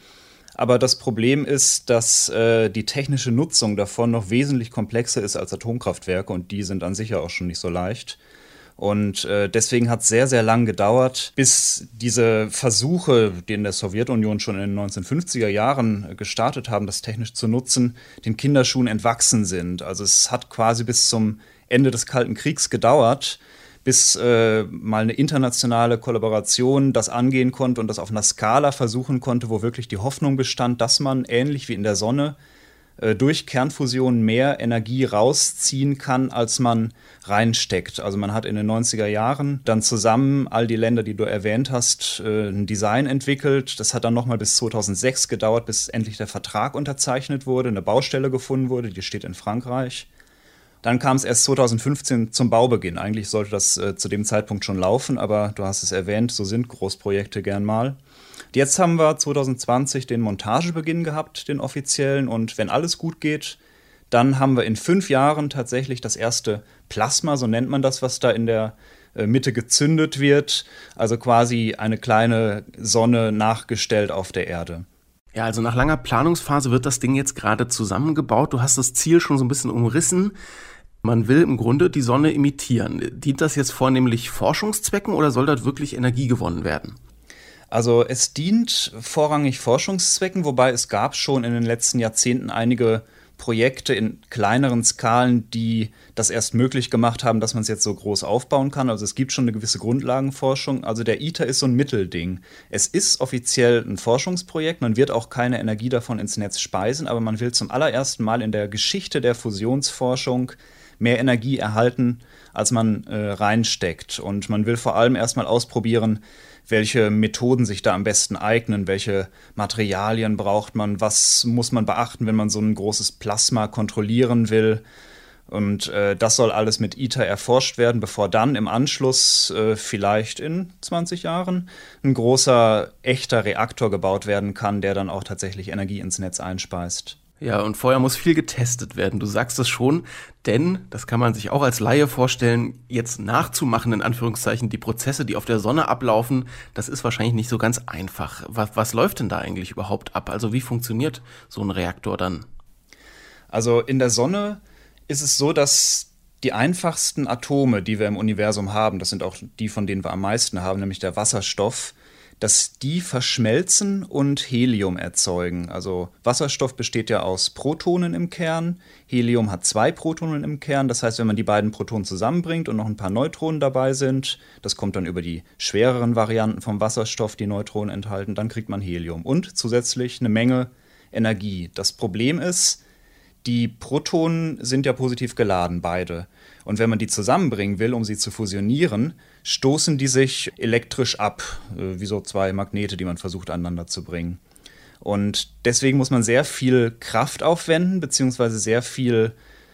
Aber das Problem ist, dass äh, die technische Nutzung davon noch wesentlich komplexer ist als Atomkraftwerke und die sind an sich ja auch schon nicht so leicht. Und äh, deswegen hat es sehr, sehr lang gedauert, bis diese Versuche, die in der Sowjetunion schon in den 1950er Jahren gestartet haben, das technisch zu nutzen, den Kinderschuhen entwachsen sind. Also es hat quasi bis zum Ende des Kalten Kriegs gedauert, bis äh, mal eine internationale Kollaboration das angehen konnte und das auf einer Skala versuchen konnte, wo wirklich die Hoffnung bestand, dass man ähnlich wie in der Sonne äh, durch Kernfusion mehr Energie rausziehen kann, als man reinsteckt. Also man hat in den 90er Jahren dann zusammen all die Länder, die du erwähnt hast, äh, ein Design entwickelt. Das hat dann nochmal bis 2006 gedauert, bis endlich der Vertrag unterzeichnet wurde, eine Baustelle gefunden wurde, die steht in Frankreich. Dann kam es erst 2015 zum Baubeginn. Eigentlich sollte das äh, zu dem Zeitpunkt schon laufen, aber du hast es erwähnt, so sind Großprojekte gern mal. Jetzt haben wir 2020 den Montagebeginn gehabt, den offiziellen, und wenn alles gut geht, Dann haben wir in fünf Jahren tatsächlich das erste Plasma, so nennt man das, was da in der äh, Mitte gezündet wird. Also quasi eine kleine Sonne nachgestellt auf der Erde. Ja, also nach langer Planungsphase wird das Ding jetzt gerade zusammengebaut. Du hast das Ziel schon so ein bisschen umrissen. Man will im Grunde die Sonne imitieren. Dient das jetzt vornehmlich Forschungszwecken oder soll dort wirklich Energie gewonnen werden? Also es dient vorrangig Forschungszwecken, wobei es gab schon in den letzten Jahrzehnten einige Projekte in kleineren Skalen, die das erst möglich gemacht haben, dass man es jetzt so groß aufbauen kann. Also es gibt schon eine gewisse Grundlagenforschung. Also der ITER ist so ein Mittelding. Es ist offiziell ein Forschungsprojekt, man wird auch keine Energie davon ins Netz speisen, aber man will zum allerersten Mal in der Geschichte der Fusionsforschung mehr Energie erhalten, als man äh, reinsteckt. Und man will vor allem erstmal ausprobieren, welche Methoden sich da am besten eignen, welche Materialien braucht man, was muss man beachten, wenn man so ein großes Plasma kontrollieren will. Und äh, das soll alles mit ITER erforscht werden, bevor dann im Anschluss, äh, vielleicht in 20 Jahren, ein großer, echter Reaktor gebaut werden kann, der dann auch tatsächlich Energie ins Netz einspeist. Ja, und vorher muss viel getestet werden. Du sagst es schon, denn, das kann man sich auch als Laie vorstellen, jetzt nachzumachen, in Anführungszeichen, die Prozesse, die auf der Sonne ablaufen, das ist wahrscheinlich nicht so ganz einfach. Was, was läuft denn da eigentlich überhaupt ab? Also wie funktioniert so ein Reaktor dann? Also in der Sonne ist es so, dass die einfachsten Atome, die wir im Universum haben, das sind auch die, von denen wir am meisten haben, nämlich der Wasserstoff, dass die verschmelzen und Helium erzeugen. Also Wasserstoff besteht ja aus Protonen im Kern, Helium hat zwei Protonen im Kern, das heißt, wenn man die beiden Protonen zusammenbringt und noch ein paar Neutronen dabei sind, das kommt dann über die schwereren Varianten vom Wasserstoff, die Neutronen enthalten, dann kriegt man Helium und zusätzlich eine Menge Energie. Das Problem ist, die Protonen sind ja positiv geladen, beide. Und wenn man die zusammenbringen will, um sie zu fusionieren, stoßen die sich elektrisch ab, äh, wie so zwei Magnete, die man versucht aneinander zu bringen. Und deswegen muss man sehr viel Kraft aufwenden, beziehungsweise sehr viel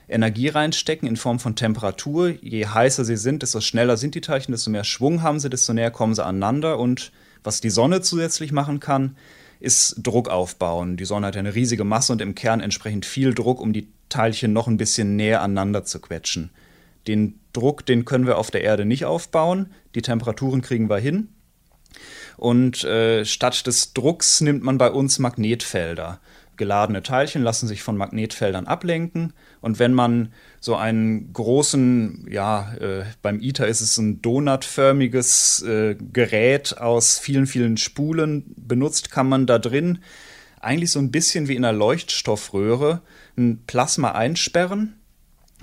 Energie reinstecken in Form von Temperatur. Je heißer sie sind, desto schneller sind die Teilchen, desto mehr Schwung haben sie, desto näher kommen sie aneinander. Und was die Sonne zusätzlich machen kann, ist Druck aufbauen. Die Sonne hat eine riesige Masse und im Kern entsprechend viel Druck, um die Teilchen noch ein bisschen näher aneinander zu quetschen. Den Druck, den können wir auf der Erde nicht aufbauen. Die Temperaturen kriegen wir hin. Und äh, statt des Drucks nimmt man bei uns Magnetfelder. Geladene Teilchen lassen sich von Magnetfeldern ablenken. Und wenn man so einen großen, ja, äh, beim ITER ist es ein donutförmiges äh, Gerät aus vielen, vielen Spulen benutzt, kann man da drin eigentlich so ein bisschen wie in einer Leuchtstoffröhre ein Plasma einsperren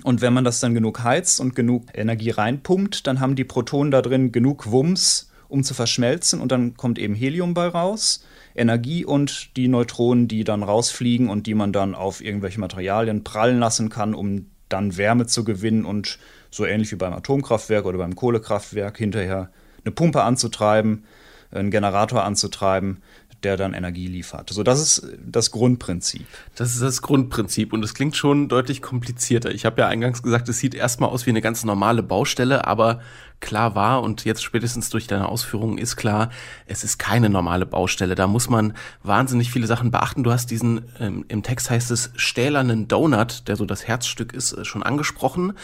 und wenn man das dann genug heizt und genug Energie reinpumpt, dann haben die Protonen da drin genug Wumms, um zu verschmelzen. Und dann kommt eben Helium bei raus, Energie und die Neutronen, die dann rausfliegen und die man dann auf irgendwelche Materialien prallen lassen kann, um dann Wärme zu gewinnen und so ähnlich wie beim Atomkraftwerk oder beim Kohlekraftwerk hinterher eine Pumpe anzutreiben, einen Generator anzutreiben, der dann Energie liefert. So, das ist das Grundprinzip. Das ist das Grundprinzip und es klingt schon deutlich komplizierter. Ich habe ja eingangs gesagt, es sieht erstmal aus wie eine ganz normale Baustelle, aber klar war und jetzt spätestens durch deine Ausführungen ist klar, es ist keine normale Baustelle. Da muss man wahnsinnig viele Sachen beachten. Du hast diesen, ähm, im Text heißt es, stählernen Donut, der so das Herzstück ist, äh, schon angesprochen.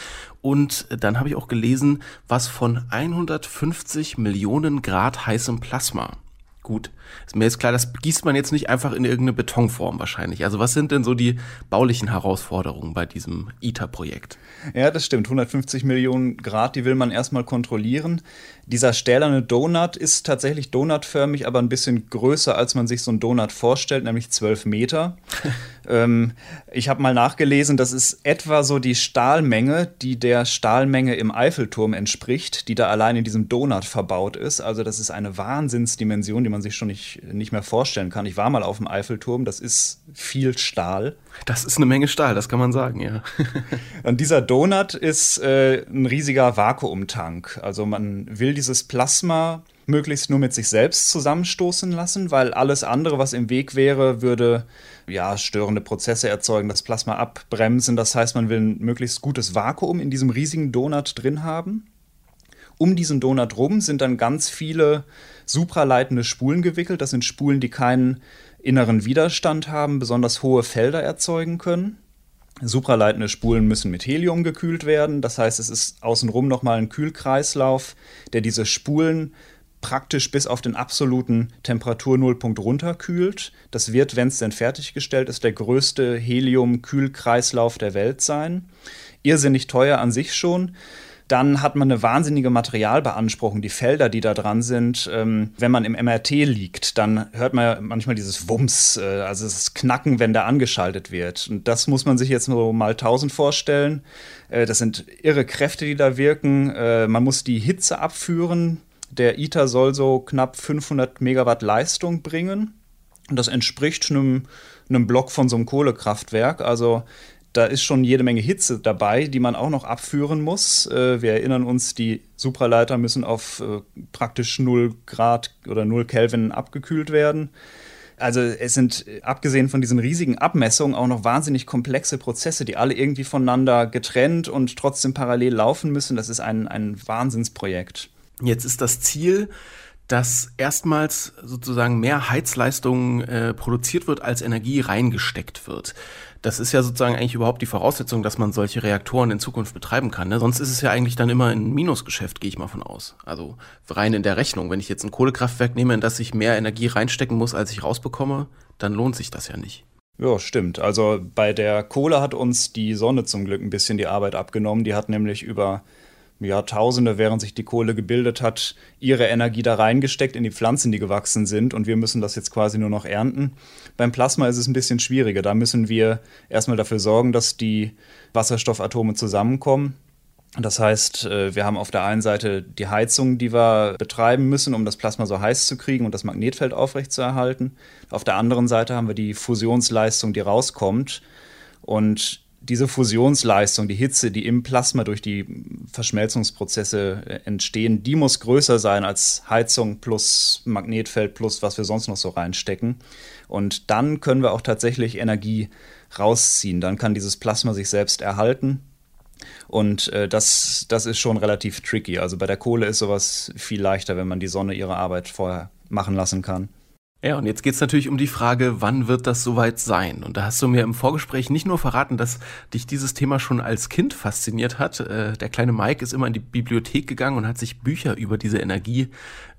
Und dann habe ich auch gelesen, was von 150 Millionen Grad heißem Plasma Gut, ist mir jetzt klar, das gießt man jetzt nicht einfach in irgendeine Betonform wahrscheinlich. Also was sind denn so die baulichen Herausforderungen bei diesem ITER-Projekt? Ja, das stimmt. 150 Millionen Grad, die will man erstmal kontrollieren. Dieser stählerne Donut ist tatsächlich donutförmig, aber ein bisschen größer, als man sich so einen Donut vorstellt, nämlich 12 Meter. ähm, ich habe mal nachgelesen, das ist etwa so die Stahlmenge, die der Stahlmenge im Eiffelturm entspricht, die da allein in diesem Donut verbaut ist. Also das ist eine Wahnsinnsdimension, die man sich schon nicht, nicht mehr vorstellen kann. Ich war mal auf dem Eiffelturm, das ist viel Stahl. Das ist eine Menge Stahl, das kann man sagen, ja. Und dieser Donut ist äh, ein riesiger Vakuumtank. Also man will dieses Plasma möglichst nur mit sich selbst zusammenstoßen lassen, weil alles andere, was im Weg wäre, würde ja störende Prozesse erzeugen, das Plasma abbremsen. Das heißt, man will ein möglichst gutes Vakuum in diesem riesigen Donut drin haben. Um diesen Donut rum sind dann ganz viele supraleitende Spulen gewickelt. Das sind Spulen, die keinen inneren Widerstand haben, besonders hohe Felder erzeugen können. Supraleitende Spulen müssen mit Helium gekühlt werden. Das heißt, es ist außenrum nochmal ein Kühlkreislauf, der diese Spulen praktisch bis auf den absoluten Temperaturnullpunkt runterkühlt. Das wird, wenn es denn fertiggestellt ist, der größte Helium-Kühlkreislauf der Welt sein. Irrsinnig teuer an sich schon. Dann hat man eine wahnsinnige Materialbeanspruchung. Die Felder, die da dran sind, ähm, wenn man im MRT liegt, dann hört man manchmal dieses Wumms, äh, also das Knacken, wenn der angeschaltet wird. Und das muss man sich jetzt so mal 1000 vorstellen. Äh, das sind irre Kräfte, die da wirken. Äh, man muss die Hitze abführen. Der ITER soll so knapp 500 Megawatt Leistung bringen. Das entspricht einem, einem Block von so einem Kohlekraftwerk. Also da ist schon jede Menge Hitze dabei, die man auch noch abführen muss. Äh, wir erinnern uns, die Supraleiter müssen auf äh, praktisch 0 Grad oder 0 Kelvin abgekühlt werden. Also es sind abgesehen von diesen riesigen Abmessungen auch noch wahnsinnig komplexe Prozesse, die alle irgendwie voneinander getrennt und trotzdem parallel laufen müssen. Das ist ein, ein Wahnsinnsprojekt. Jetzt ist das Ziel, dass erstmals sozusagen mehr Heizleistung äh, produziert wird, als Energie reingesteckt wird. Das ist ja sozusagen eigentlich überhaupt die Voraussetzung, dass man solche Reaktoren in Zukunft betreiben kann. Ne? Sonst ist es ja eigentlich dann immer ein Minusgeschäft, gehe ich mal von aus. Also rein in der Rechnung. Wenn ich jetzt ein Kohlekraftwerk nehme, in das ich mehr Energie reinstecken muss, als ich rausbekomme, dann lohnt sich das ja nicht. Ja, stimmt. Also bei der Kohle hat uns die Sonne zum Glück ein bisschen die Arbeit abgenommen. Die hat nämlich über Jahrtausende, während sich die Kohle gebildet hat, ihre Energie da reingesteckt in die Pflanzen, die gewachsen sind. Und wir müssen das jetzt quasi nur noch ernten. Beim Plasma ist es ein bisschen schwieriger. Da müssen wir erstmal dafür sorgen, dass die Wasserstoffatome zusammenkommen. Das heißt, äh, wir haben auf der einen Seite die Heizung, die wir betreiben müssen, um das Plasma so heiß zu kriegen und das Magnetfeld aufrechtzuerhalten. Auf der anderen Seite haben wir die Fusionsleistung, die rauskommt. Und diese Fusionsleistung, die Hitze, die im Plasma durch die Verschmelzungsprozesse äh, entstehen, die muss größer sein als Heizung plus Magnetfeld plus was wir sonst noch so reinstecken. Und dann können wir auch tatsächlich Energie rausziehen. Dann kann dieses Plasma sich selbst erhalten. Und äh, das, das ist schon relativ tricky. Also bei der Kohle ist sowas viel leichter, wenn man die Sonne ihre Arbeit vorher machen lassen kann. Ja, und jetzt geht's natürlich um die Frage, wann wird das soweit sein? Und da hast du mir im Vorgespräch nicht nur verraten, dass dich dieses Thema schon als Kind fasziniert hat. Äh, der kleine Mike ist immer in die Bibliothek gegangen und hat sich Bücher über diese Energie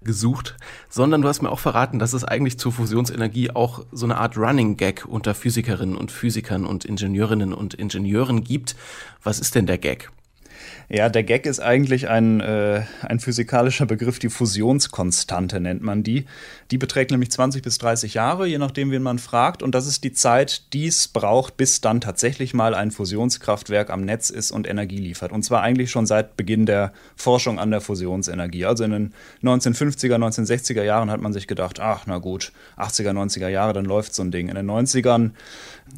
gesucht, sondern du hast mir auch verraten, dass es eigentlich zur Fusionsenergie auch so eine Art Running Gag unter Physikerinnen und Physikern und Ingenieurinnen und Ingenieuren gibt. Was ist denn der Gag? Ja, der Gag ist eigentlich ein, äh, ein physikalischer Begriff, die Fusionskonstante nennt man die. Die beträgt nämlich 20 bis 30 Jahre, je nachdem, wen man fragt. Und das ist die Zeit, die es braucht, bis dann tatsächlich mal ein Fusionskraftwerk am Netz ist und Energie liefert. Und zwar eigentlich schon seit Beginn der Forschung an der Fusionsenergie. Also in den 1950er, 1960er Jahren hat man sich gedacht, ach na gut, 80er, 90er Jahre, dann läuft so ein Ding. In den 90ern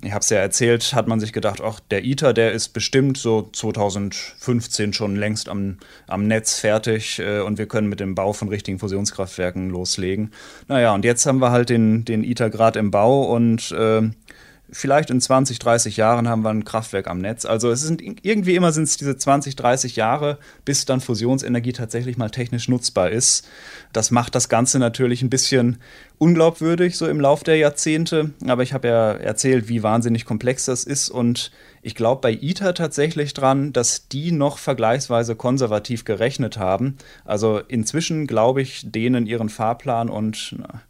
ich habe es ja erzählt, hat man sich gedacht, ach, der ITER, der ist bestimmt so 2015 schon längst am, am Netz fertig äh, und wir können mit dem Bau von richtigen Fusionskraftwerken loslegen. Naja, und jetzt haben wir halt den, den ITER gerade im Bau und äh, vielleicht in 20, 30 Jahren haben wir ein Kraftwerk am Netz. Also es sind irgendwie immer sind es diese 20, 30 Jahre, bis dann Fusionsenergie tatsächlich mal technisch nutzbar ist. Das macht das Ganze natürlich ein bisschen unglaubwürdig so im Lauf der Jahrzehnte. Aber ich habe ja erzählt, wie wahnsinnig komplex das ist und ich glaube bei ITER tatsächlich dran, dass die noch vergleichsweise konservativ gerechnet haben. Also inzwischen glaube ich denen ihren Fahrplan und na,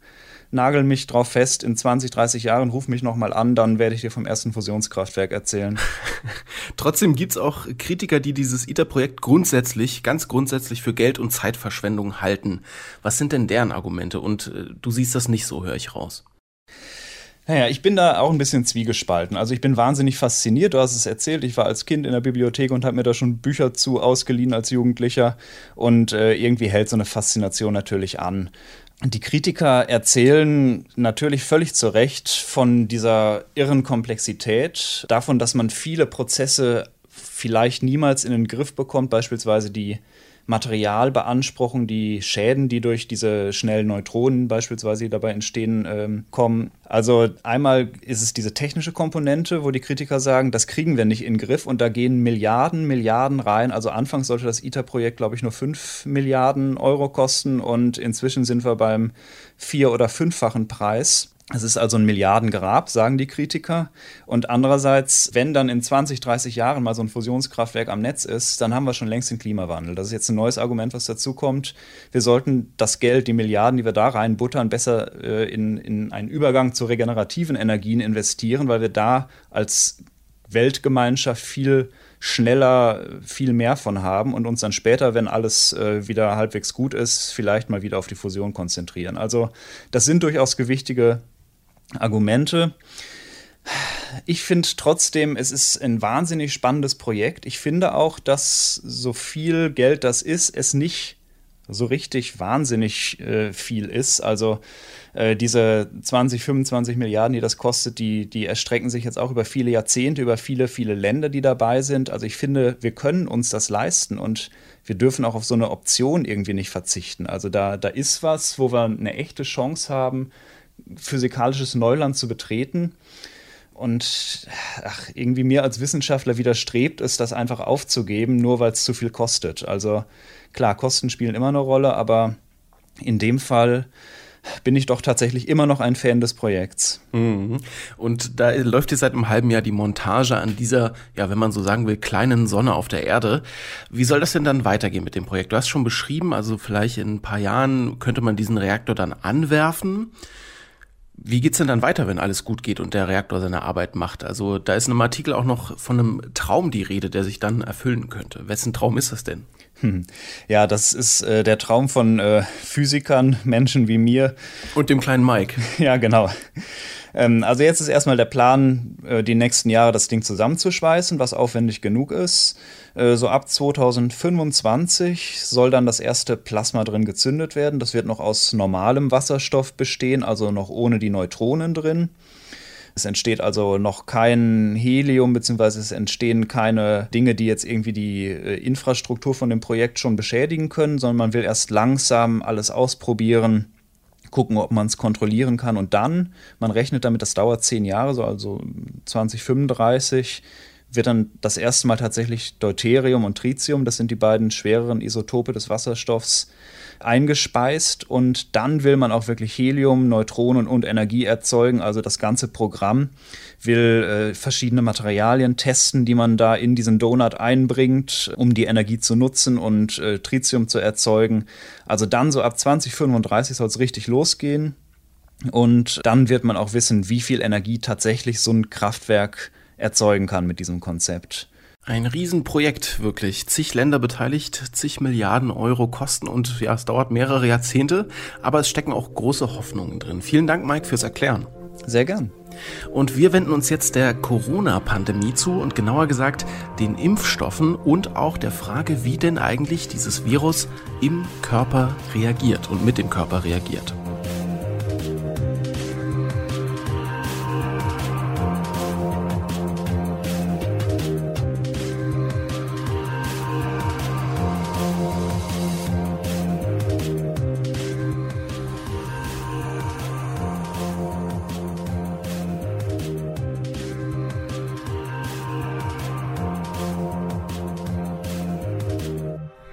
nagel mich drauf fest, in 20, 30 Jahren ruf mich nochmal an, dann werde ich dir vom ersten Fusionskraftwerk erzählen. Trotzdem gibt es auch Kritiker, die dieses ITER-Projekt grundsätzlich, ganz grundsätzlich für Geld- und Zeitverschwendung halten. Was sind denn deren Argumente? Und äh, du siehst das nicht so, höre ich raus. Naja, ich bin da auch ein bisschen zwiegespalten. Also ich bin wahnsinnig fasziniert. Du hast es erzählt, ich war als Kind in der Bibliothek und habe mir da schon Bücher zu ausgeliehen als Jugendlicher. Und äh, irgendwie hält so eine Faszination natürlich an. Die Kritiker erzählen natürlich völlig zu Recht von dieser irren Komplexität, davon, dass man viele Prozesse vielleicht niemals in den Griff bekommt, beispielsweise die Materialbeanspruchung, die Schäden, die durch diese schnellen Neutronen beispielsweise dabei entstehen, ähm, kommen. Also einmal ist es diese technische Komponente, wo die Kritiker sagen, das kriegen wir nicht in den Griff und da gehen Milliarden, Milliarden rein. Also anfangs sollte das ITER-Projekt, glaube ich, nur 5 Milliarden Euro kosten und inzwischen sind wir beim vier- oder fünffachen Preis. Es ist also ein Milliardengrab, sagen die Kritiker. Und andererseits, wenn dann in 20, 30 Jahren mal so ein Fusionskraftwerk am Netz ist, dann haben wir schon längst den Klimawandel. Das ist jetzt ein neues Argument, was dazu kommt. Wir sollten das Geld, die Milliarden, die wir da reinbuttern, besser äh, in, in einen Übergang zu regenerativen Energien investieren, weil wir da als Weltgemeinschaft viel schneller viel mehr von haben und uns dann später, wenn alles äh, wieder halbwegs gut ist, vielleicht mal wieder auf die Fusion konzentrieren. Also das sind durchaus gewichtige Argumente. Ich finde trotzdem, es ist ein wahnsinnig spannendes Projekt. Ich finde auch, dass so viel Geld das ist, es nicht so richtig wahnsinnig äh, viel ist. Also äh, diese 20, 25 Milliarden, die das kostet, die, die erstrecken sich jetzt auch über viele Jahrzehnte, über viele, viele Länder, die dabei sind. Also ich finde, wir können uns das leisten und wir dürfen auch auf so eine Option irgendwie nicht verzichten. Also da, da ist was, wo wir eine echte Chance haben, physikalisches Neuland zu betreten. Und ach, irgendwie mir als Wissenschaftler widerstrebt es, das einfach aufzugeben, nur weil es zu viel kostet. Also klar, Kosten spielen immer eine Rolle, aber in dem Fall bin ich doch tatsächlich immer noch ein Fan des Projekts. Mhm. Und da läuft jetzt seit einem halben Jahr die Montage an dieser, ja, wenn man so sagen will, kleinen Sonne auf der Erde. Wie soll das denn dann weitergehen mit dem Projekt? Du hast schon beschrieben, also vielleicht in ein paar Jahren könnte man diesen Reaktor dann anwerfen. Wie geht's denn dann weiter, wenn alles gut geht und der Reaktor seine Arbeit macht? Also da ist in einem Artikel auch noch von einem Traum die Rede, der sich dann erfüllen könnte. Wessen Traum ist das denn? Hm. Ja, das ist äh, der Traum von äh, Physikern, Menschen wie mir. Und dem kleinen Mike. Ja, genau. Ähm, also jetzt ist erstmal der Plan, äh, die nächsten Jahre das Ding zusammenzuschweißen, was aufwendig genug ist. Äh, so ab 2025 soll dann das erste Plasma drin gezündet werden. Das wird noch aus normalem Wasserstoff bestehen, also noch ohne die Neutronen drin. Es entsteht also noch kein Helium, beziehungsweise es entstehen keine Dinge, die jetzt irgendwie die äh, Infrastruktur von dem Projekt schon beschädigen können, sondern man will erst langsam alles ausprobieren, gucken, ob man es kontrollieren kann. Und dann, man rechnet damit, das dauert zehn Jahre, so also 2035, wird dann das erste Mal tatsächlich Deuterium und Tritium, das sind die beiden schwereren Isotope des Wasserstoffs, eingespeist und dann will man auch wirklich Helium, Neutronen und Energie erzeugen. Also das ganze Programm will äh, verschiedene Materialien testen, die man da in diesen Donut einbringt, um die Energie zu nutzen und äh, Tritium zu erzeugen. Also dann so ab 2035 soll es richtig losgehen. Und dann wird man auch wissen, wie viel Energie tatsächlich so ein Kraftwerk erzeugen kann mit diesem Konzept. Ein Riesenprojekt, wirklich. Zig Länder beteiligt, zig Milliarden Euro Kosten und ja, es dauert mehrere Jahrzehnte, aber es stecken auch große Hoffnungen drin. Vielen Dank, Mike, fürs Erklären. Sehr gern. Und wir wenden uns jetzt der Corona-Pandemie zu und genauer gesagt den Impfstoffen und auch der Frage, wie denn eigentlich dieses Virus im Körper reagiert und mit dem Körper reagiert.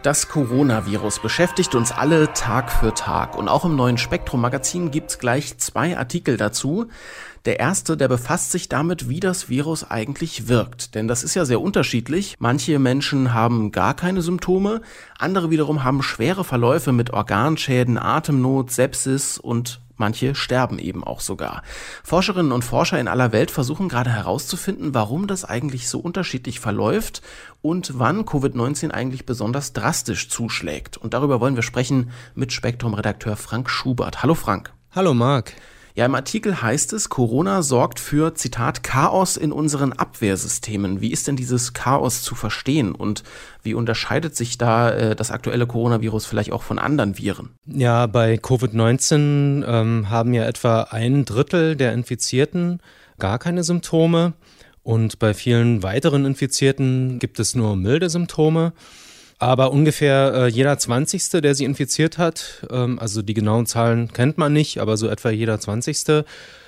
Das Coronavirus beschäftigt uns alle Tag für Tag und auch im neuen Spektrum Magazin gibt's gleich zwei Artikel dazu. Der erste, der befasst sich damit, wie das Virus eigentlich wirkt. Denn das ist ja sehr unterschiedlich. Manche Menschen haben gar keine Symptome, andere wiederum haben schwere Verläufe mit Organschäden, Atemnot, Sepsis und Manche sterben eben auch sogar. Forscherinnen und Forscher in aller Welt versuchen gerade herauszufinden, warum das eigentlich so unterschiedlich verläuft und wann Covid-19 eigentlich besonders drastisch zuschlägt. Und darüber wollen wir sprechen mit Spektrum-Redakteur Frank Schubert. Hallo Frank. Hallo Marc. Ja, im Artikel heißt es, Corona sorgt für, Zitat, Chaos in unseren Abwehrsystemen. Wie ist denn dieses Chaos zu verstehen und wie unterscheidet sich da äh, das aktuelle Coronavirus vielleicht auch von anderen Viren? Ja, bei Covid-19 ähm, haben ja etwa ein Drittel der Infizierten gar keine Symptome und bei vielen weiteren Infizierten gibt es nur milde Symptome. Aber ungefähr äh, jeder Zwanzigste, der sie infiziert hat, ähm, also die genauen Zahlen kennt man nicht, aber so etwa jeder Zwanzigste,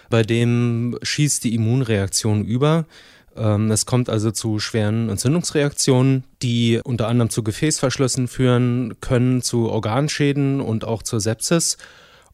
bei dem schießt die Immunreaktion über. Ähm, es kommt also zu schweren Entzündungsreaktionen, die unter anderem zu Gefäßverschlüssen führen können, zu Organschäden und auch zur Sepsis.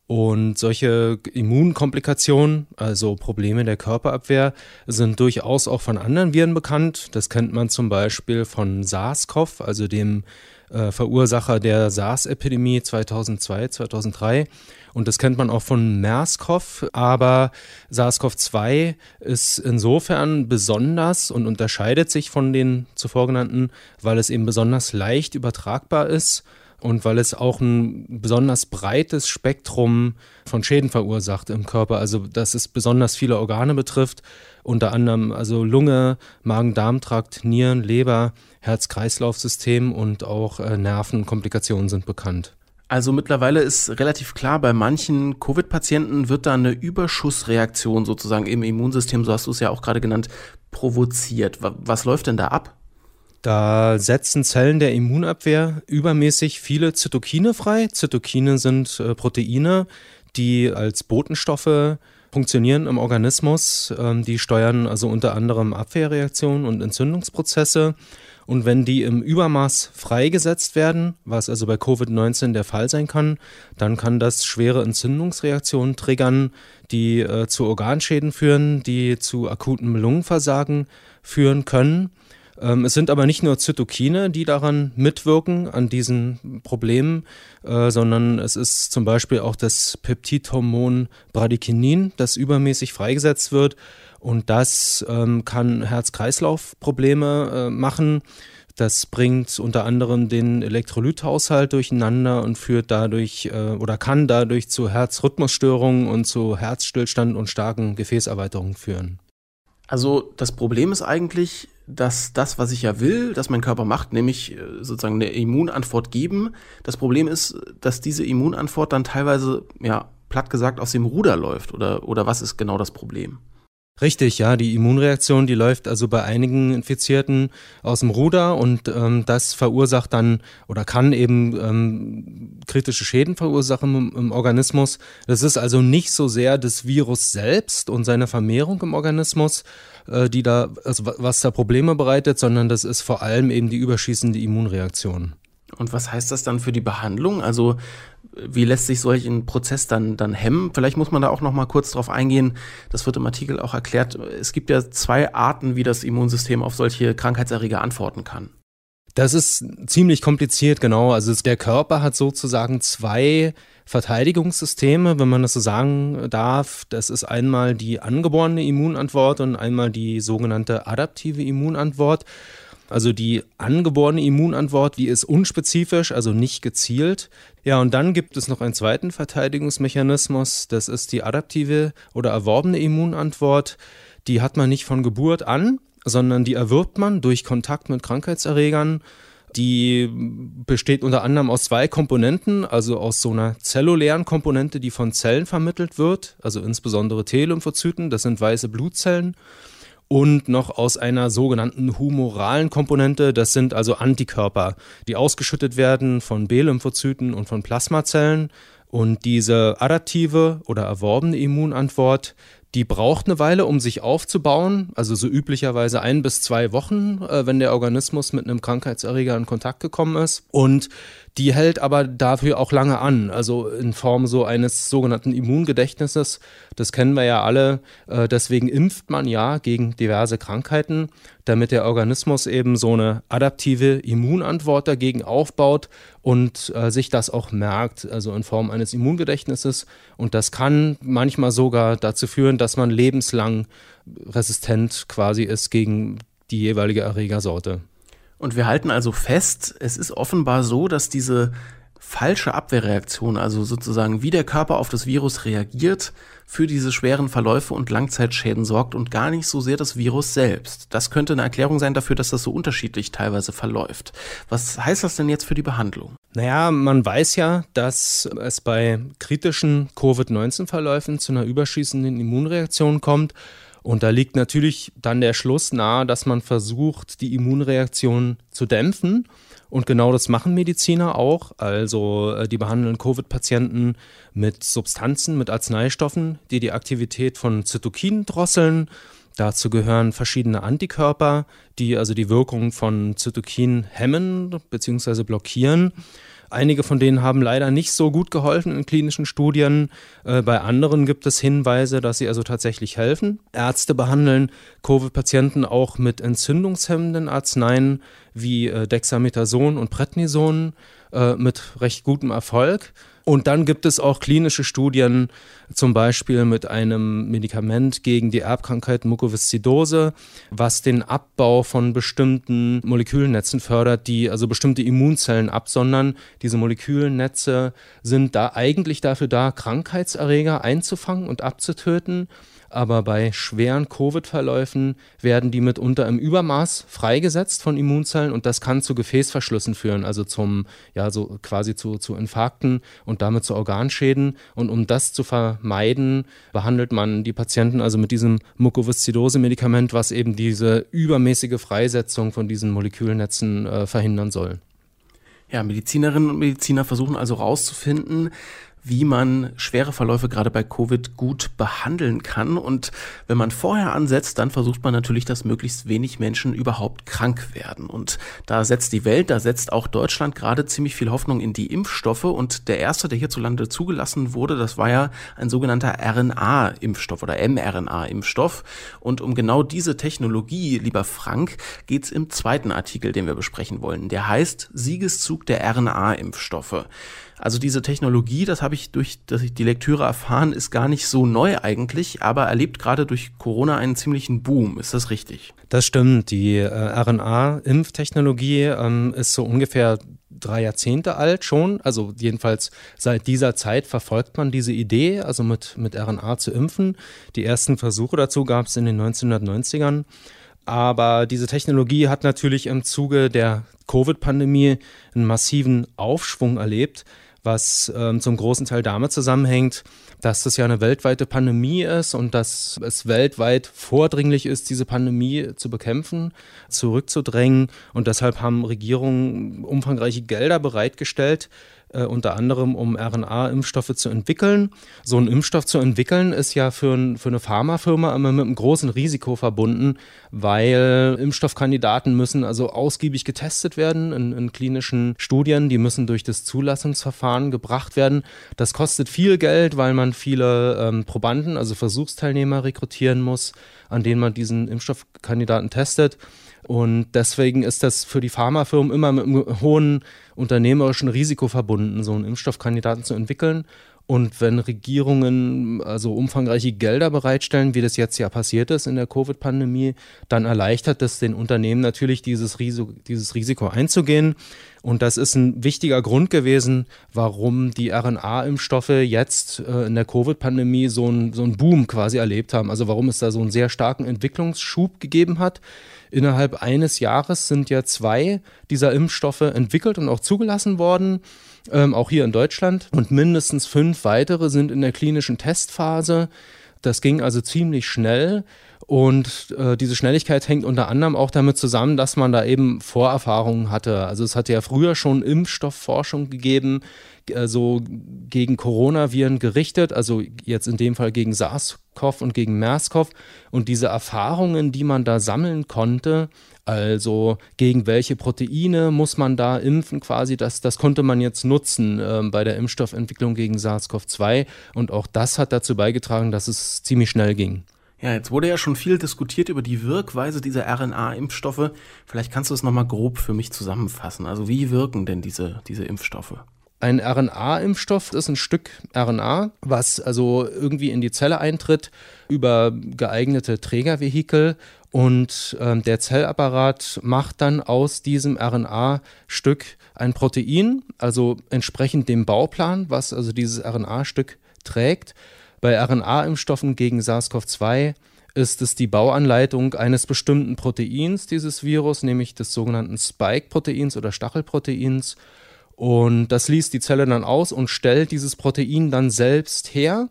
Und solche Immunkomplikationen, also Probleme der Körperabwehr, sind durchaus auch von anderen Viren bekannt. Das kennt man zum Beispiel von SARS-CoV, also dem äh, Verursacher der SARS-Epidemie 2002, 2003. Und das kennt man auch von MERS-CoV. Aber SARS-CoV-2 ist insofern besonders und unterscheidet sich von den zuvor genannten, weil es eben besonders leicht übertragbar ist und weil es auch ein besonders breites Spektrum von Schäden verursacht im Körper, also dass es besonders viele Organe betrifft, unter anderem also Lunge, Magen-Darm-Trakt, Nieren, Leber, Herz-Kreislauf-System und auch äh, Nervenkomplikationen sind bekannt. Also mittlerweile ist relativ klar, bei manchen Covid-Patienten wird da eine Überschussreaktion sozusagen im Immunsystem, so hast du es ja auch gerade genannt, provoziert. Was läuft denn da ab? Da setzen Zellen der Immunabwehr übermäßig viele Zytokine frei. Zytokine sind äh, Proteine, die als Botenstoffe funktionieren im Organismus. Ähm, die steuern also unter anderem Abwehrreaktionen und Entzündungsprozesse. Und wenn die im Übermaß freigesetzt werden, was also bei Covid-19 der Fall sein kann, dann kann das schwere Entzündungsreaktionen triggern, die äh, zu Organschäden führen, die zu akutem Lungenversagen führen können. Ähm, es sind aber nicht nur Zytokine, die daran mitwirken, an diesen Problemen, äh, sondern es ist zum Beispiel auch das Peptidhormon Bradykinin, das übermäßig freigesetzt wird. Und das ähm, kann Herz-Kreislauf-Probleme äh, machen. Das bringt unter anderem den Elektrolythaushalt durcheinander und führt dadurch äh, oder kann dadurch zu Herzrhythmusstörungen und zu Herzstillstand und starken Gefäßerweiterungen führen. Also das Problem ist eigentlich, dass das, was ich ja will, dass mein Körper macht, nämlich äh, sozusagen eine Immunantwort geben. Das Problem ist, dass diese Immunantwort dann teilweise, ja, platt gesagt, aus dem Ruder läuft. Oder, oder was ist genau das Problem? Richtig, ja, die Immunreaktion, die läuft also bei einigen Infizierten aus dem Ruder und ähm, das verursacht dann oder kann eben ähm, kritische Schäden verursachen im, im, Organismus. Das ist also nicht so sehr das Virus selbst und seine Vermehrung im Organismus, die da, also was da Probleme bereitet, sondern das ist vor allem eben die überschießende Immunreaktion. Und was heißt das dann für die Behandlung? Also wie lässt sich solch ein Prozess dann, dann hemmen? Vielleicht muss man da auch noch mal kurz drauf eingehen. Das wird im Artikel auch erklärt. Es gibt ja zwei Arten, wie das Immunsystem auf solche Krankheitserreger antworten kann. Das ist ziemlich kompliziert, genau. Also der Körper hat sozusagen zwei Verteidigungssysteme, wenn man das so sagen darf. Das ist einmal die angeborene Immunantwort und einmal die sogenannte adaptive Immunantwort. Also die angeborene Immunantwort, die ist unspezifisch, also nicht gezielt. Ja, und dann gibt es noch einen zweiten Verteidigungsmechanismus, das ist die adaptive oder erworbene Immunantwort. Die hat man nicht von Geburt an, sondern die erwirbt man durch Kontakt mit Krankheitserregern. Die besteht unter anderem aus zwei Komponenten, also aus so einer zellulären Komponente, die von Zellen vermittelt wird, also insbesondere T-Lymphozyten, das sind weiße Blutzellen und noch aus einer sogenannten humoralen Komponente. Das sind also Antikörper, die ausgeschüttet werden von B-Lymphozyten und von Plasmazellen. Und diese adaptive oder erworbene Immunantwort, die braucht eine Weile, um sich aufzubauen, also so üblicherweise ein bis zwei Wochen, äh, wenn der Organismus mit einem Krankheitserreger in Kontakt gekommen ist. Und die hält aber dafür auch lange an, also in Form so eines sogenannten Immungedächtnisses. Das kennen wir ja alle. Äh, deswegen impft man ja gegen diverse Krankheiten, damit der Organismus eben so eine adaptive Immunantwort dagegen aufbaut und äh, sich das auch merkt, also in Form eines Immungedächtnisses. Und das kann manchmal sogar dazu führen, dass man lebenslang resistent quasi ist gegen die jeweilige Erregersorte. Und wir halten also fest, es ist offenbar so, dass diese falsche Abwehrreaktion, also sozusagen wie der Körper auf das Virus reagiert, für diese schweren Verläufe und Langzeitschäden sorgt und gar nicht so sehr das Virus selbst. Das könnte eine Erklärung sein dafür, dass das so unterschiedlich teilweise verläuft. Was heißt das denn jetzt für die Behandlung? Naja, man weiß ja, dass es bei kritischen Covid-19-Verläufen zu einer überschießenden Immunreaktion kommt und da liegt natürlich dann der Schluss nahe, dass man versucht, die Immunreaktion zu dämpfen. Und genau das machen Mediziner auch. Also äh, die behandeln Covid-Patienten mit Substanzen, mit Arzneistoffen, die die Aktivität von Zytokinen drosseln. Dazu gehören verschiedene Antikörper, die also die Wirkung von Zytokinen hemmen bzw. blockieren. Einige von denen haben leider nicht so gut geholfen in klinischen Studien. Äh, bei anderen gibt es Hinweise, dass sie also tatsächlich helfen. Ärzte behandeln Covid-Patienten auch mit entzündungshemmenden Arzneien wie äh, Dexamethason und Prednison äh, mit recht gutem Erfolg. Und dann gibt es auch klinische Studien, zum Beispiel mit einem Medikament gegen die Erbkrankheit Mukoviszidose, was den Abbau von bestimmten Molekülnetzen fördert, die also bestimmte Immunzellen absondern. Diese Molekülnetze sind da eigentlich dafür da, Krankheitserreger einzufangen und abzutöten aber bei schweren Covid-Verläufen werden die mitunter im Übermaß freigesetzt von Immunzellen und das kann zu Gefäßverschlüssen führen, also zum, ja, so quasi zu, zu Infarkten und damit zu Organschäden. Und um das zu vermeiden, behandelt man die Patienten also mit diesem Mukoviszidose-Medikament, was eben diese übermäßige Freisetzung von diesen Molekülnetzen äh, verhindern soll. Ja, Medizinerinnen und Mediziner versuchen also herauszufinden, wie man schwere Verläufe gerade bei Covid gut behandeln kann. Und wenn man vorher ansetzt, dann versucht man natürlich, dass möglichst wenig Menschen überhaupt krank werden. Und da setzt die Welt, da setzt auch Deutschland gerade ziemlich viel Hoffnung in die Impfstoffe. Und der erste, der hierzulande zugelassen wurde, das war ja ein sogenannter RNA-Impfstoff oder mRNA-Impfstoff. Und um genau diese Technologie, lieber Frank, geht's im zweiten Artikel, den wir besprechen wollen. Der heißt Siegeszug der RNA-Impfstoffe. Also diese Technologie, das habe ich durch die Lektüre erfahren, ist gar nicht so neu eigentlich, aber erlebt gerade durch Corona einen ziemlichen Boom. Ist das richtig? Das stimmt. Die äh, RNA-Impftechnologie ähm, ist so ungefähr drei Jahrzehnte alt schon. Also jedenfalls seit dieser Zeit verfolgt man diese Idee, also mit, mit RNA zu impfen. Die ersten Versuche dazu gab es in den 1990ern. Aber diese Technologie hat natürlich im Zuge der Covid-Pandemie einen massiven Aufschwung erlebt was ähm, zum großen Teil damit zusammenhängt, dass das ja eine weltweite Pandemie ist und dass es weltweit vordringlich ist, diese Pandemie zu bekämpfen, zurückzudrängen. Und deshalb haben Regierungen umfangreiche Gelder bereitgestellt, äh, unter anderem um RNA-Impfstoffe zu entwickeln. So einen Impfstoff zu entwickeln ist ja für, ein, für eine Pharmafirma immer mit einem großen Risiko verbunden, weil Impfstoffkandidaten müssen also ausgiebig getestet werden in, in klinischen Studien. Die müssen durch das Zulassungsverfahren gebracht werden. Das kostet viel Geld, weil man viele ähm, Probanden, also Versuchsteilnehmer rekrutieren muss, an denen man diesen Impfstoffkandidaten testet. Und deswegen ist das für die Pharmafirmen immer mit einem hohen unternehmerischen Risiko verbunden, so einen Impfstoffkandidaten zu entwickeln. Und wenn Regierungen also umfangreiche Gelder bereitstellen, wie das jetzt ja passiert ist in der Covid-Pandemie, dann erleichtert es den Unternehmen natürlich, dieses Risiko, dieses Risiko einzugehen. Und das ist ein wichtiger Grund gewesen, warum die RNA-Impfstoffe jetzt äh, in der Covid-Pandemie so einen so einen Boom quasi erlebt haben. Also warum es da so einen sehr starken Entwicklungsschub gegeben hat. Innerhalb eines Jahres sind ja zwei dieser Impfstoffe entwickelt und auch zugelassen worden, ähm, auch hier in Deutschland. Und mindestens fünf weitere sind in der klinischen Testphase. Das ging also ziemlich schnell. Und äh, diese Schnelligkeit hängt unter anderem auch damit zusammen, dass man da eben Vorerfahrungen hatte. Also es hatte ja früher schon Impfstoffforschung gegeben, äh, so gegen Coronaviren gerichtet, also jetzt in dem Fall gegen SARS-CoV und gegen MERS-CoV. Und diese Erfahrungen, die man da sammeln konnte, also gegen welche Proteine muss man da impfen quasi, das, das konnte man jetzt nutzen äh, bei der Impfstoffentwicklung gegen SARS-CoV-2. Und auch das hat dazu beigetragen, dass es ziemlich schnell ging. Ja, jetzt wurde ja schon viel diskutiert über die Wirkweise dieser RNA-Impfstoffe. Vielleicht kannst du es nochmal grob für mich zusammenfassen. Also wie wirken denn diese, diese Impfstoffe? Ein RNA-Impfstoff ist ein Stück RNA, was also irgendwie in die Zelle eintritt über geeignete Trägervehikel und äh, der Zellapparat macht dann aus diesem RNA-Stück ein Protein, also entsprechend dem Bauplan, was also dieses RNA-Stück trägt. Bei RNA-Impfstoffen gegen SARS-CoV-2 ist es die Bauanleitung eines bestimmten Proteins dieses Virus, nämlich des sogenannten Spike-Proteins oder Stachelproteins. Und das liest die Zelle dann aus und stellt dieses Protein dann selbst her.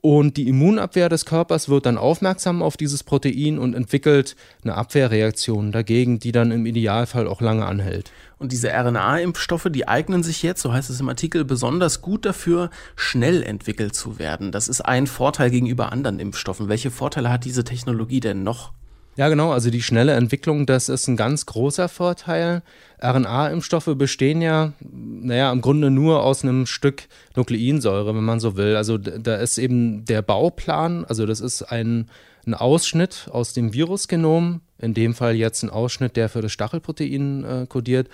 Und die Immunabwehr des Körpers wird dann aufmerksam auf dieses Protein und entwickelt eine Abwehrreaktion dagegen, die dann im Idealfall auch lange anhält. Und diese RNA-Impfstoffe, die eignen sich jetzt, so heißt es im Artikel, besonders gut dafür, schnell entwickelt zu werden. Das ist ein Vorteil gegenüber anderen Impfstoffen. Welche Vorteile hat diese Technologie denn noch? Ja, genau. Also die schnelle Entwicklung, das ist ein ganz großer Vorteil. RNA-Impfstoffe bestehen ja, naja, im Grunde nur aus einem Stück Nukleinsäure, wenn man so will. Also da ist eben der Bauplan, also das ist ein, ein Ausschnitt aus dem Virusgenom, in dem Fall jetzt ein Ausschnitt, der für das Stachelprotein äh, kodiert.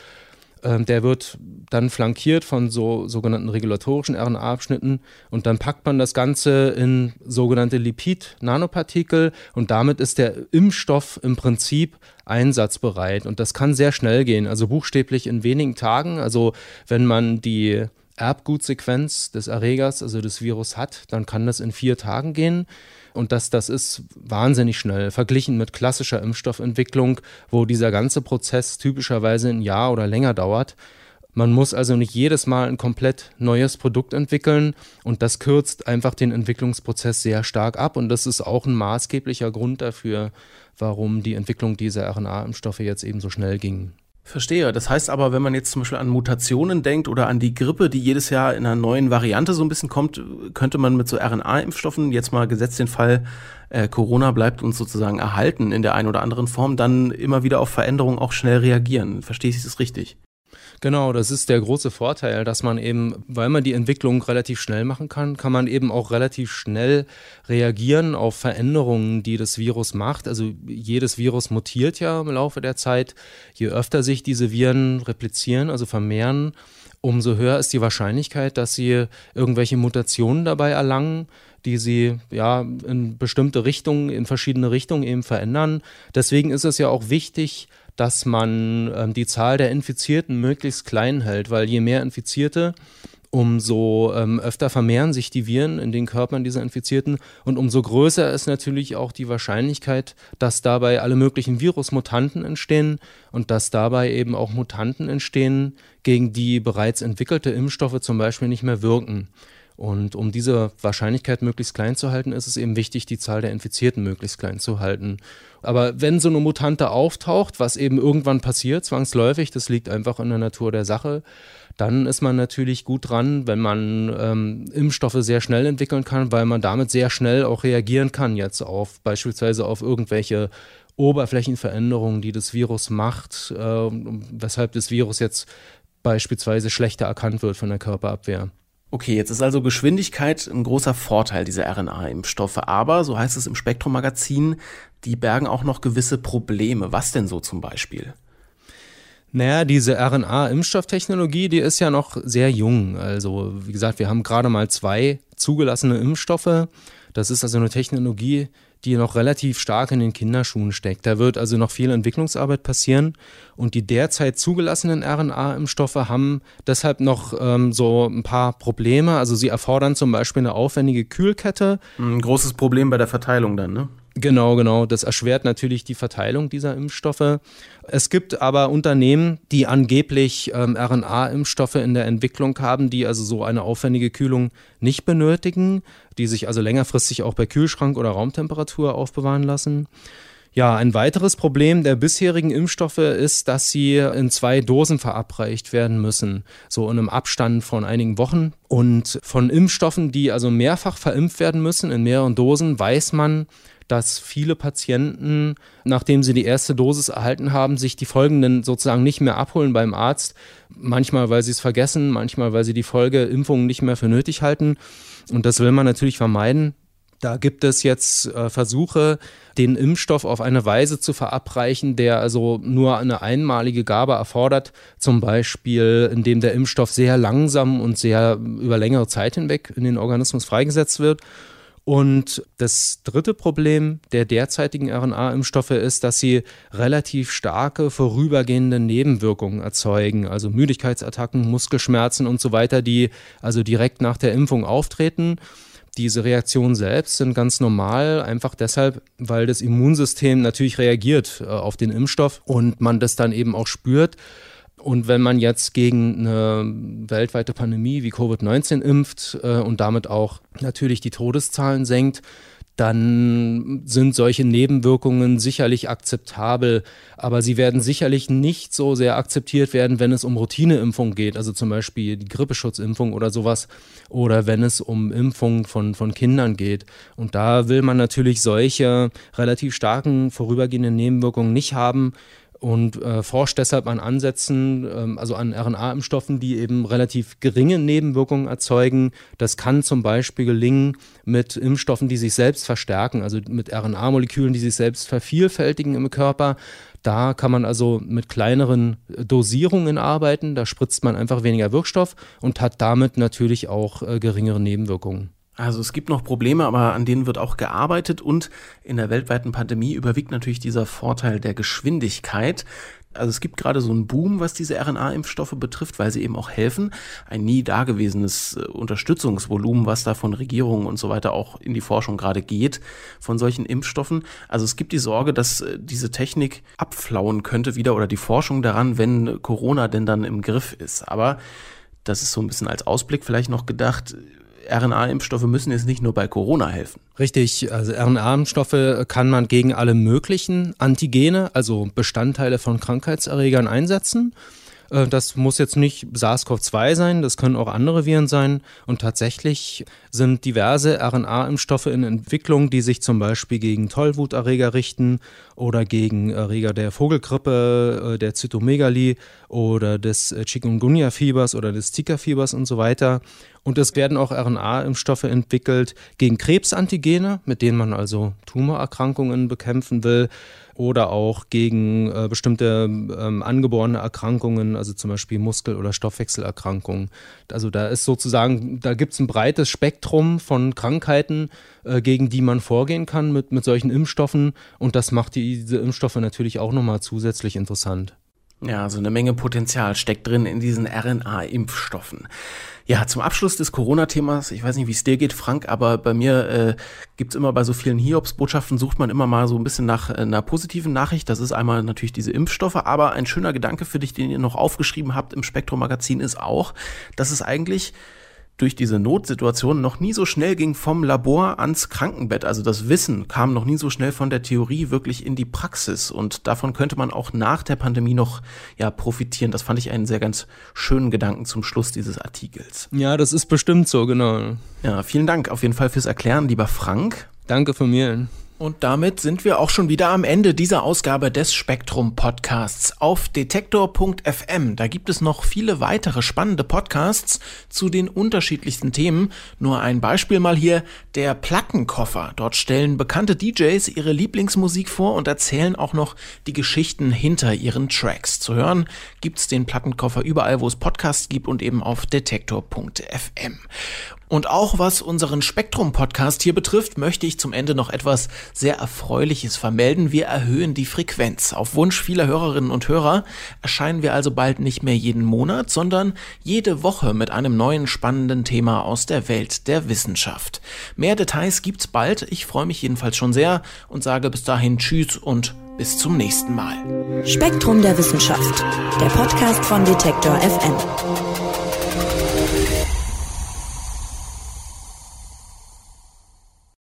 Ähm, der wird dann flankiert von so sogenannten regulatorischen RNA-Abschnitten und dann packt man das Ganze in sogenannte Lipid-Nanopartikel und damit ist der Impfstoff im Prinzip einsatzbereit und das kann sehr schnell gehen, also buchstäblich in wenigen Tagen. Also wenn man die Erbgutsequenz des Erregers, also des Virus hat, dann kann das in vier Tagen gehen. Und das, das ist wahnsinnig schnell, verglichen mit klassischer Impfstoffentwicklung, wo dieser ganze Prozess typischerweise ein Jahr oder länger dauert. Man muss also nicht jedes Mal ein komplett neues Produkt entwickeln und das kürzt einfach den Entwicklungsprozess sehr stark ab und das ist auch ein maßgeblicher Grund dafür, warum die Entwicklung dieser RNA-Impfstoffe jetzt eben so schnell ging. Verstehe. Das heißt aber, wenn man jetzt zum Beispiel an Mutationen denkt oder an die Grippe, die jedes Jahr in einer neuen Variante so ein bisschen kommt, könnte man mit so RNA-Impfstoffen, jetzt mal gesetzt den Fall, äh, Corona bleibt uns sozusagen erhalten in der einen oder anderen Form, dann immer wieder auf Veränderungen auch schnell reagieren. Verstehe ich das richtig? Genau, das ist der große Vorteil, dass man eben, weil man die Entwicklung relativ schnell machen kann, kann man eben auch relativ schnell reagieren auf Veränderungen, die das Virus macht. Also jedes Virus mutiert ja im Laufe der Zeit. Je öfter sich diese Viren replizieren, also vermehren, umso höher ist die Wahrscheinlichkeit, dass sie irgendwelche Mutationen dabei erlangen, die sie ja in bestimmte Richtungen, in verschiedene Richtungen eben verändern. Deswegen ist es ja auch wichtig, dass man ähm, die Zahl der Infizierten möglichst klein hält, weil je mehr Infizierte, umso ähm, öfter vermehren sich die Viren in den Körpern dieser Infizierten und umso größer ist natürlich auch die Wahrscheinlichkeit, dass dabei alle möglichen Virusmutanten entstehen und dass dabei eben auch Mutanten entstehen, gegen die bereits entwickelte Impfstoffe zum Beispiel nicht mehr wirken. Und um diese Wahrscheinlichkeit möglichst klein zu halten, ist es eben wichtig, die Zahl der Infizierten möglichst klein zu halten. Aber wenn so eine Mutante auftaucht, was eben irgendwann passiert, zwangsläufig, das liegt einfach in der Natur der Sache, dann ist man natürlich gut dran, wenn man ähm, Impfstoffe sehr schnell entwickeln kann, weil man damit sehr schnell auch reagieren kann jetzt auf beispielsweise auf irgendwelche Oberflächenveränderungen, die das Virus macht, äh, weshalb das Virus jetzt beispielsweise schlechter erkannt wird von der Körperabwehr. Okay, jetzt ist also Geschwindigkeit ein großer Vorteil dieser RNA-Impfstoffe, aber, so heißt es im Spektrum-Magazin, die bergen auch noch gewisse Probleme. Was denn so zum Beispiel? Naja, diese RNA-Impfstofftechnologie, die ist ja noch sehr jung. Also, wie gesagt, wir haben gerade mal zwei zugelassene Impfstoffe. Das ist also eine Technologie, die noch relativ stark in den Kinderschuhen steckt. Da wird also noch viel Entwicklungsarbeit passieren und die derzeit zugelassenen RNA-Impfstoffe haben deshalb noch ähm, so ein paar Probleme. Also sie erfordern zum Beispiel eine aufwendige Kühlkette. Ein großes Problem bei der Verteilung dann, ne? Genau, genau. Das erschwert natürlich die Verteilung dieser Impfstoffe. Es gibt aber Unternehmen, die angeblich ähm, RNA-Impfstoffe in der Entwicklung haben, die also so eine aufwendige Kühlung nicht benötigen, die sich also längerfristig auch bei Kühlschrank oder Raumtemperatur aufbewahren lassen. Ja, ein weiteres Problem der bisherigen Impfstoffe ist, dass sie in zwei Dosen verabreicht werden müssen, so in einem Abstand von einigen Wochen. Und von Impfstoffen, die also mehrfach verimpft werden müssen, in mehreren Dosen, weiß man, dass viele Patienten, nachdem sie die erste Dosis erhalten haben, sich die folgenden sozusagen nicht mehr abholen beim Arzt. Manchmal, weil sie es vergessen, manchmal, weil sie die Folgeimpfungen nicht mehr für nötig halten. Und das will man natürlich vermeiden. Da gibt es jetzt äh, Versuche, den Impfstoff auf eine Weise zu verabreichen, der also nur eine einmalige Gabe erfordert, zum Beispiel indem der Impfstoff sehr langsam und sehr über längere Zeit hinweg in den Organismus freigesetzt wird. Und das dritte Problem der derzeitigen RNA-Impfstoffe ist, dass sie relativ starke vorübergehende Nebenwirkungen erzeugen, also Müdigkeitsattacken, Muskelschmerzen und so weiter, die also direkt nach der Impfung auftreten. Diese Reaktionen selbst sind ganz normal, einfach deshalb, weil das Immunsystem natürlich reagiert äh, auf den Impfstoff und man das dann eben auch spürt. Und wenn man jetzt gegen eine weltweite Pandemie wie Covid-19 impft äh, und damit auch natürlich die Todeszahlen senkt, dann sind solche Nebenwirkungen sicherlich akzeptabel, aber sie werden sicherlich nicht so sehr akzeptiert werden, wenn es um Routineimpfung geht, also zum Beispiel die Grippeschutzimpfung oder sowas, oder wenn es um Impfung von, von Kindern geht. Und da will man natürlich solche relativ starken vorübergehenden Nebenwirkungen nicht haben und äh, forscht deshalb an Ansätzen, ähm, also an RNA-Impfstoffen, die eben relativ geringe Nebenwirkungen erzeugen. Das kann zum Beispiel gelingen mit Impfstoffen, die sich selbst verstärken, also mit RNA-Molekülen, die sich selbst vervielfältigen im Körper. Da kann man also mit kleineren Dosierungen arbeiten, da spritzt man einfach weniger Wirkstoff und hat damit natürlich auch äh, geringere Nebenwirkungen. Also es gibt noch Probleme, aber an denen wird auch gearbeitet und in der weltweiten Pandemie überwiegt natürlich dieser Vorteil der Geschwindigkeit. Also es gibt gerade so einen Boom, was diese RNA-Impfstoffe betrifft, weil sie eben auch helfen. Ein nie dagewesenes äh, Unterstützungsvolumen, was da von Regierungen und so weiter auch in die Forschung gerade geht, von solchen Impfstoffen. Also es gibt die Sorge, dass äh, diese Technik abflauen könnte wieder oder die Forschung daran, wenn Corona denn dann im Griff ist. Aber das ist so ein bisschen als Ausblick vielleicht noch gedacht RNA-Impfstoffe müssen jetzt nicht nur bei Corona helfen. Richtig, also RNA-Impfstoffe kann man gegen alle möglichen Antigene, also Bestandteile von Krankheitserregern einsetzen. Äh, das muss jetzt nicht SARS-CoV-2 sein, das können auch andere Viren sein. Und tatsächlich sind diverse RNA-Impfstoffe in Entwicklung, die sich zum Beispiel gegen Tollwuterreger richten oder gegen Erreger der Vogelgrippe, äh, der Zytomegalie oder des Chikungunya-Fiebers oder des Zika-Fiebers und so weiter. Und es werden auch RNA-Impfstoffe entwickelt gegen Krebsantigene, mit denen man also Tumorerkrankungen bekämpfen will oder auch gegen äh, bestimmte ähm, angeborene Erkrankungen, also zum Beispiel Muskel- oder Stoffwechselerkrankungen. Also da ist sozusagen, da gibt es ein breites Spektrum von Krankheiten, äh, gegen die man vorgehen kann mit, mit solchen Impfstoffen und das macht die, diese Impfstoffe natürlich auch nochmal zusätzlich interessant. Ja, also eine Menge Potenzial steckt drin in diesen RNA-Impfstoffen. Ja, zum Abschluss des Corona-Themas, ich weiß nicht, wie es dir geht, Frank, aber bei mir äh, gibt immer bei so vielen Hiobs-Botschaften, sucht man immer mal so ein bisschen nach äh, einer positiven Nachricht. Das ist einmal natürlich diese Impfstoffe, aber ein schöner Gedanke für dich, den ihr noch aufgeschrieben habt im Spektrum-Magazin, ist auch, dass es eigentlich durch diese Notsituation noch nie so schnell ging vom Labor ans Krankenbett. Also das Wissen kam noch nie so schnell von der Theorie wirklich in die Praxis. Und davon könnte man auch nach der Pandemie noch ja, profitieren. Das fand ich einen sehr ganz schönen Gedanken zum Schluss dieses Artikels. Ja, das ist bestimmt so, genau. Ja, vielen Dank auf jeden Fall fürs Erklären, lieber Frank. Danke von mir. Und damit sind wir auch schon wieder am Ende dieser Ausgabe des Spektrum Podcasts auf detektor.fm. Da gibt es noch viele weitere spannende Podcasts zu den unterschiedlichsten Themen. Nur ein Beispiel mal hier, der Plattenkoffer. Dort stellen bekannte DJs ihre Lieblingsmusik vor und erzählen auch noch die Geschichten hinter ihren Tracks. Zu hören gibt's den Plattenkoffer überall, wo es Podcasts gibt und eben auf detektor.fm. Und auch was unseren Spektrum-Podcast hier betrifft, möchte ich zum Ende noch etwas sehr Erfreuliches vermelden. Wir erhöhen die Frequenz. Auf Wunsch vieler Hörerinnen und Hörer erscheinen wir also bald nicht mehr jeden Monat, sondern jede Woche mit einem neuen spannenden Thema aus der Welt der Wissenschaft. Mehr Details gibt's bald. Ich freue mich jedenfalls schon sehr und sage bis dahin Tschüss und bis zum nächsten Mal. Spektrum der Wissenschaft, der Podcast von Detektor FM.